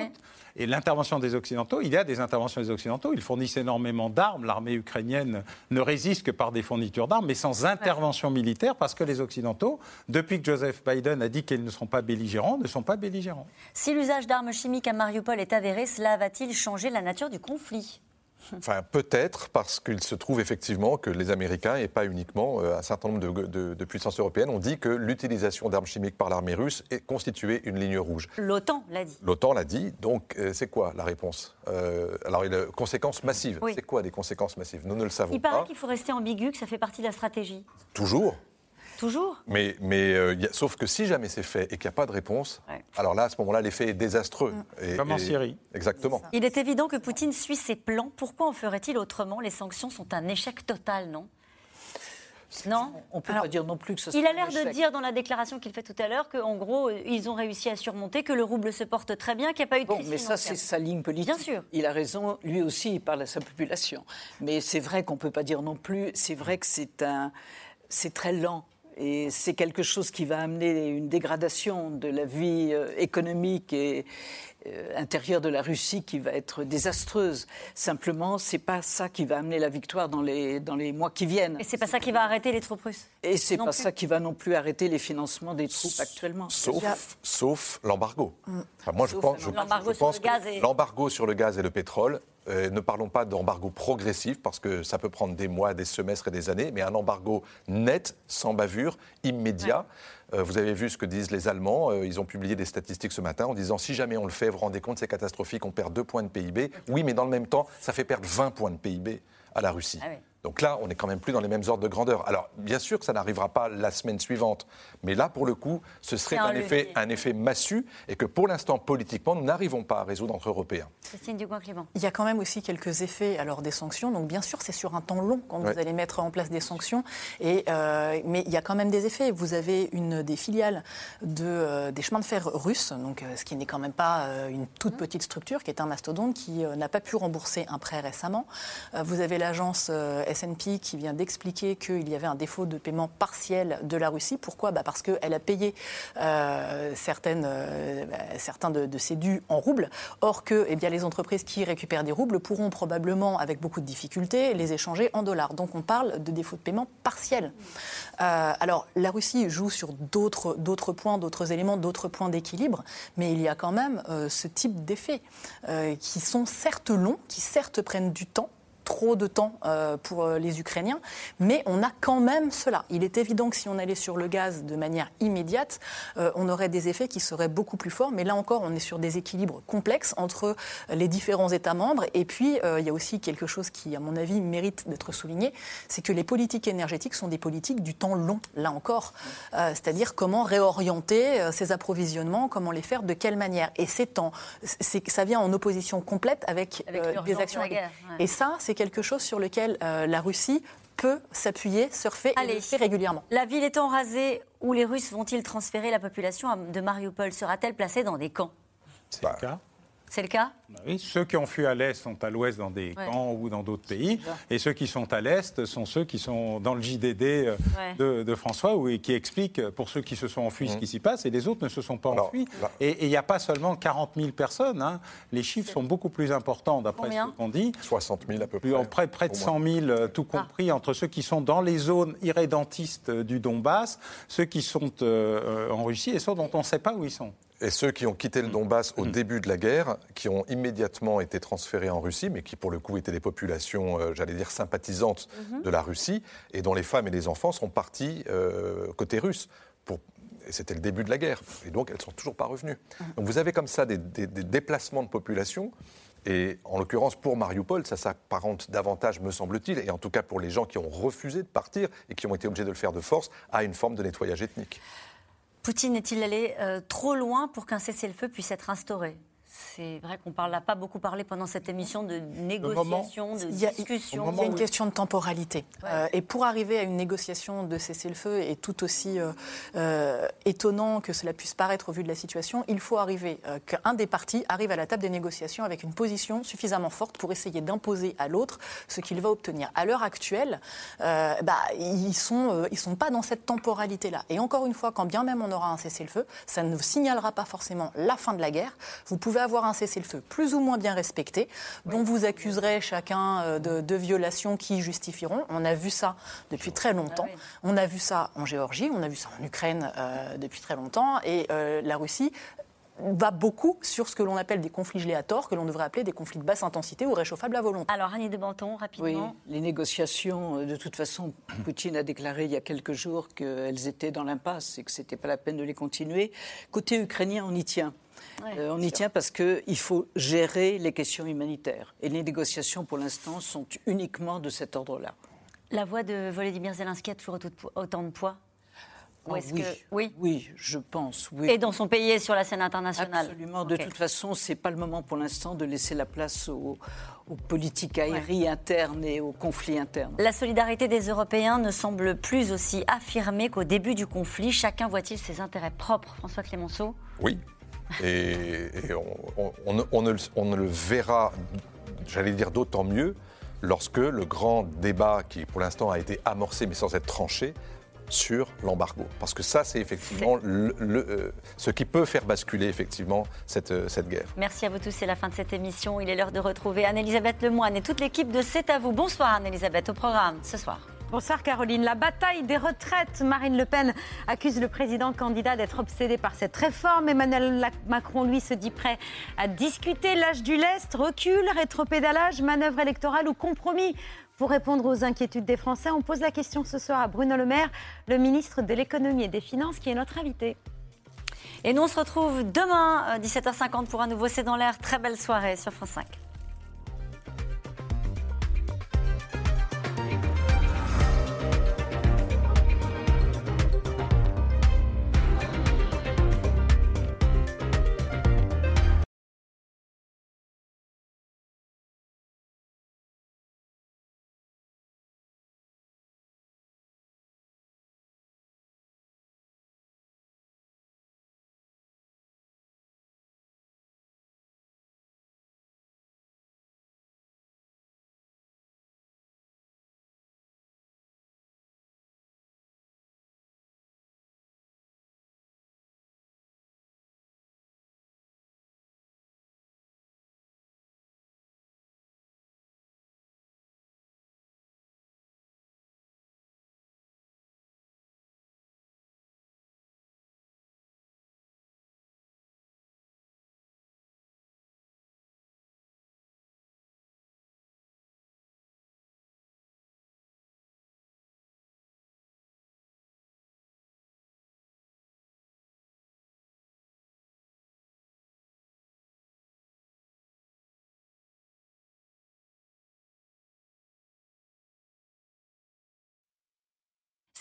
Et l'intervention des Occidentaux, il y a des interventions des Occidentaux. Ils fournissent énormément d'armes. L'armée ukrainienne ne résiste que par des fournitures d'armes, mais sans intervention militaire, parce que les Occidentaux, depuis que Joseph Biden a dit qu'ils ne seront pas belligérants, ne sont pas belligérants. Si l'usage d'armes chimiques à Mariupol est avéré, cela va-t-il changer la nature du conflit? Enfin, peut-être parce qu'il se trouve effectivement que les Américains, et pas uniquement euh, un certain nombre de, puissances européennes, ont dit que l'utilisation d'armes chimiques par l'armée russe est constituée une ligne rouge. L'OTAN l'a dit. L'OTAN l'a dit. Donc, euh, c'est quoi la réponse euh, Alors, a conséquences massives. C'est quoi des conséquences massives? Nous ne le savons pas. Il paraît qu'il faut rester ambigu, que ça fait partie de la stratégie. Toujours. Toujours. Mais, mais euh, sauf que si jamais c'est fait et qu'il n'y a pas de réponse, alors là, à ce moment-là, l'effet est désastreux. Mm. Comme en Syrie. Exactement. Il est évident que Poutine suit ses plans. Pourquoi en ferait-il autrement? Les sanctions sont un échec total, non? Non? On ne peut pas dire non plus que ce soit Il a l'air de dire dans la déclaration qu'il fait tout à l'heure qu'en gros, ils ont réussi à surmonter, que le rouble se porte très bien, qu'il n'y a pas eu de bon, Mais ça, c'est sa ligne politique. Bien sûr. Il a raison, lui aussi, il parle à sa population. Mais c'est vrai qu'on ne peut pas dire non plus, c'est vrai que c'est un... C'est très lent et c'est quelque chose qui va amener une dégradation de la vie euh, économique et intérieure de la Russie qui va être désastreuse. Simplement, c'est pas ça qui va amener la victoire dans les, dans les mois qui viennent. Et c'est pas ça qui va arrêter les troupes russes? Et c'est pas ça qui va non plus arrêter les financements des troupes actuellement. Sauf, sauf l'embargo. Mm. moi, je pense, je, pense que l'embargo sur le gaz et le pétrole euh, ne parlons pas d'embargo progressif, parce que ça peut prendre des mois, des semestres et des années, mais un embargo net, sans bavure, immédiat. Euh, vous avez vu ce que disent les Allemands. Euh, ils ont publié des statistiques ce matin en disant si jamais on le fait, vous rendez compte, c'est catastrophique, on perd deux points de PIB. Oui, mais dans le même temps, ça fait perdre 20 points de PIB à la Russie. Ah donc là, on n'est quand même plus dans les mêmes ordres de grandeur. Alors, bien sûr que ça n'arrivera pas la semaine suivante, mais là, pour le coup, ce serait un, effet, un effet massu et que pour l'instant, politiquement, nous n'arrivons pas à résoudre entre Européens. Christine Ducoin-Clément. Il y a quand même aussi quelques effets alors, des sanctions. Donc, bien sûr, c'est sur un temps long quand vous allez mettre en place des sanctions. Et, euh, mais il y a quand même des effets. Vous avez une des filiales de, euh, des chemins de fer russes, donc, euh, ce qui n'est quand même pas une toute mmh. petite structure, qui est un mastodonte qui n'a pas pu rembourser un prêt récemment. vous avez l'agence S&P qui vient d'expliquer qu'il y avait un défaut de paiement partiel de la Russie. Pourquoi? Bah Parce qu'elle a payé euh, euh, certains de, ses dus en roubles. Or que eh bien, les entreprises qui récupèrent des roubles pourront probablement, avec beaucoup de difficultés, les échanger en dollars. Donc on parle de défaut de paiement partiel. Euh, alors la Russie joue sur d'autres points, d'autres éléments, d'autres points d'équilibre, mais il y a quand même ce type d'effets qui sont certes longs, qui certes prennent du temps, trop de temps euh, pour euh, les Ukrainiens, mais on a quand même cela. Il est évident que si on allait sur le gaz de manière immédiate, euh, on aurait des effets qui seraient beaucoup plus forts, mais là encore, on est sur des équilibres complexes entre les différents États membres, et puis il y a aussi quelque chose qui, à mon avis, mérite d'être souligné, c'est que les politiques énergétiques sont des politiques du temps long, là encore, c'est-à-dire comment réorienter ces approvisionnements, comment les faire, de quelle manière. Et c'est ça vient en opposition complète avec, des actions. Et ça, c'est quelque chose sur lequel euh, la Russie peut s'appuyer, surfer et le fait régulièrement. La ville étant rasée, où les Russes vont-ils transférer la population de Mariupol? Sera-t-elle placée dans des camps? C'est le cas. C'est le cas bah oui, ceux qui ont fui à l'Est sont à l'Ouest dans des camps ou dans d'autres pays. Et ceux qui sont à l'Est sont ceux qui sont dans le JDD euh, de, François, où, qui explique pour ceux qui se sont enfuis ce mmh. qui s'y passe et les autres ne se sont pas enfuis. Et il n'y a pas seulement 40 000 personnes. Hein. Les chiffres sont beaucoup plus importants d'après ce qu'on dit. 60 000 à peu près. Près, près de 100 000, euh, tout ah. compris, entre ceux qui sont dans les zones irrédentistes du Donbass, ceux qui sont euh, en Russie et ceux dont on ne sait pas où ils sont. Et ceux qui ont quitté le Donbass au début de la guerre, qui ont immédiatement été transférés en Russie, mais qui pour le coup étaient des populations, euh, j'allais dire, sympathisantes de la Russie, et dont les femmes et les enfants sont partis euh, côté russe. C'était le début de la guerre. Et donc elles ne sont toujours pas revenues. Donc vous avez comme ça des, déplacements de population. Et en l'occurrence, pour Mariupol, ça s'apparente davantage, me semble-t-il, et en tout cas pour les gens qui ont refusé de partir et qui ont été obligés de le faire de force, à une forme de nettoyage ethnique. Poutine est-il allé euh, trop loin pour qu'un cessez-le-feu puisse être instauré? C'est vrai qu'on n'a pas beaucoup parlé pendant cette émission de négociation, de discussion. Il y a une question de temporalité. Euh, et pour arriver à une négociation de cessez-le-feu, et tout aussi euh, euh, étonnant que cela puisse paraître au vu de la situation, il faut arriver qu'un des partis arrive à la table des négociations avec une position suffisamment forte pour essayer d'imposer à l'autre ce qu'il va obtenir. À l'heure actuelle, bah, ils ne sont, ils sont pas dans cette temporalité-là. Et encore une fois, quand bien même on aura un cessez-le-feu, ça ne signalera pas forcément la fin de la guerre. Vous pouvez avoir un cessez-le-feu plus ou moins bien respecté, dont vous accuserez chacun euh, de, violations qui justifieront. On a vu ça depuis très longtemps. Ah on a vu ça en Géorgie, on a vu ça en Ukraine euh, depuis très longtemps. Et euh, la Russie va beaucoup sur ce que l'on appelle des conflits geléateurs, que l'on devrait appeler des conflits de basse intensité ou réchauffables à volonté. Alors, Annie de Banton, rapidement. Oui, les négociations, de toute façon, [CLEARS THROAT] Poutine a déclaré il y a quelques jours qu'elles étaient dans l'impasse et que ce n'était pas la peine de les continuer. Côté ukrainien, on y tient. Euh, on y tient parce qu'il faut gérer les questions humanitaires. Et les négociations, pour l'instant, sont uniquement de cet ordre-là. La voix de Volodymyr Zelensky a toujours autant de poids? Ah oui. oui? oui, je pense. Oui. Et dans son pays et sur la scène internationale? Absolument. De toute façon, c'est pas le moment pour l'instant de laisser la place aux, politiques aériennes internes et aux conflits internes. La solidarité des Européens ne semble plus aussi affirmée qu'au début du conflit. Chacun voit-il ses intérêts propres, François Clémenceau? Oui, et, on, ne, le verra, j'allais dire d'autant mieux, lorsque le grand débat qui pour l'instant a été amorcé mais sans être tranché sur l'embargo. Parce que ça, c'est effectivement euh, ce qui peut faire basculer effectivement cette, euh, cette guerre. Merci à vous tous, c'est la fin de cette émission. Il est l'heure de retrouver Anne-Elisabeth Lemoine et toute l'équipe de C'est à vous. Bonsoir Anne-Elisabeth, au programme ce soir. Bonsoir Caroline. La bataille des retraites. Marine Le Pen accuse le président candidat d'être obsédé par cette réforme. Emmanuel Macron, lui, se dit prêt à discuter l'âge du lest, recul, rétropédalage, manœuvre électorale ou compromis. Pour répondre aux inquiétudes des Français, on pose la question ce soir à Bruno Le Maire, le ministre de l'économie et des finances, qui est notre invité. Et nous, on se retrouve demain, 17h50, euh, pour un nouveau C'est dans l'air. Très belle soirée sur France 5.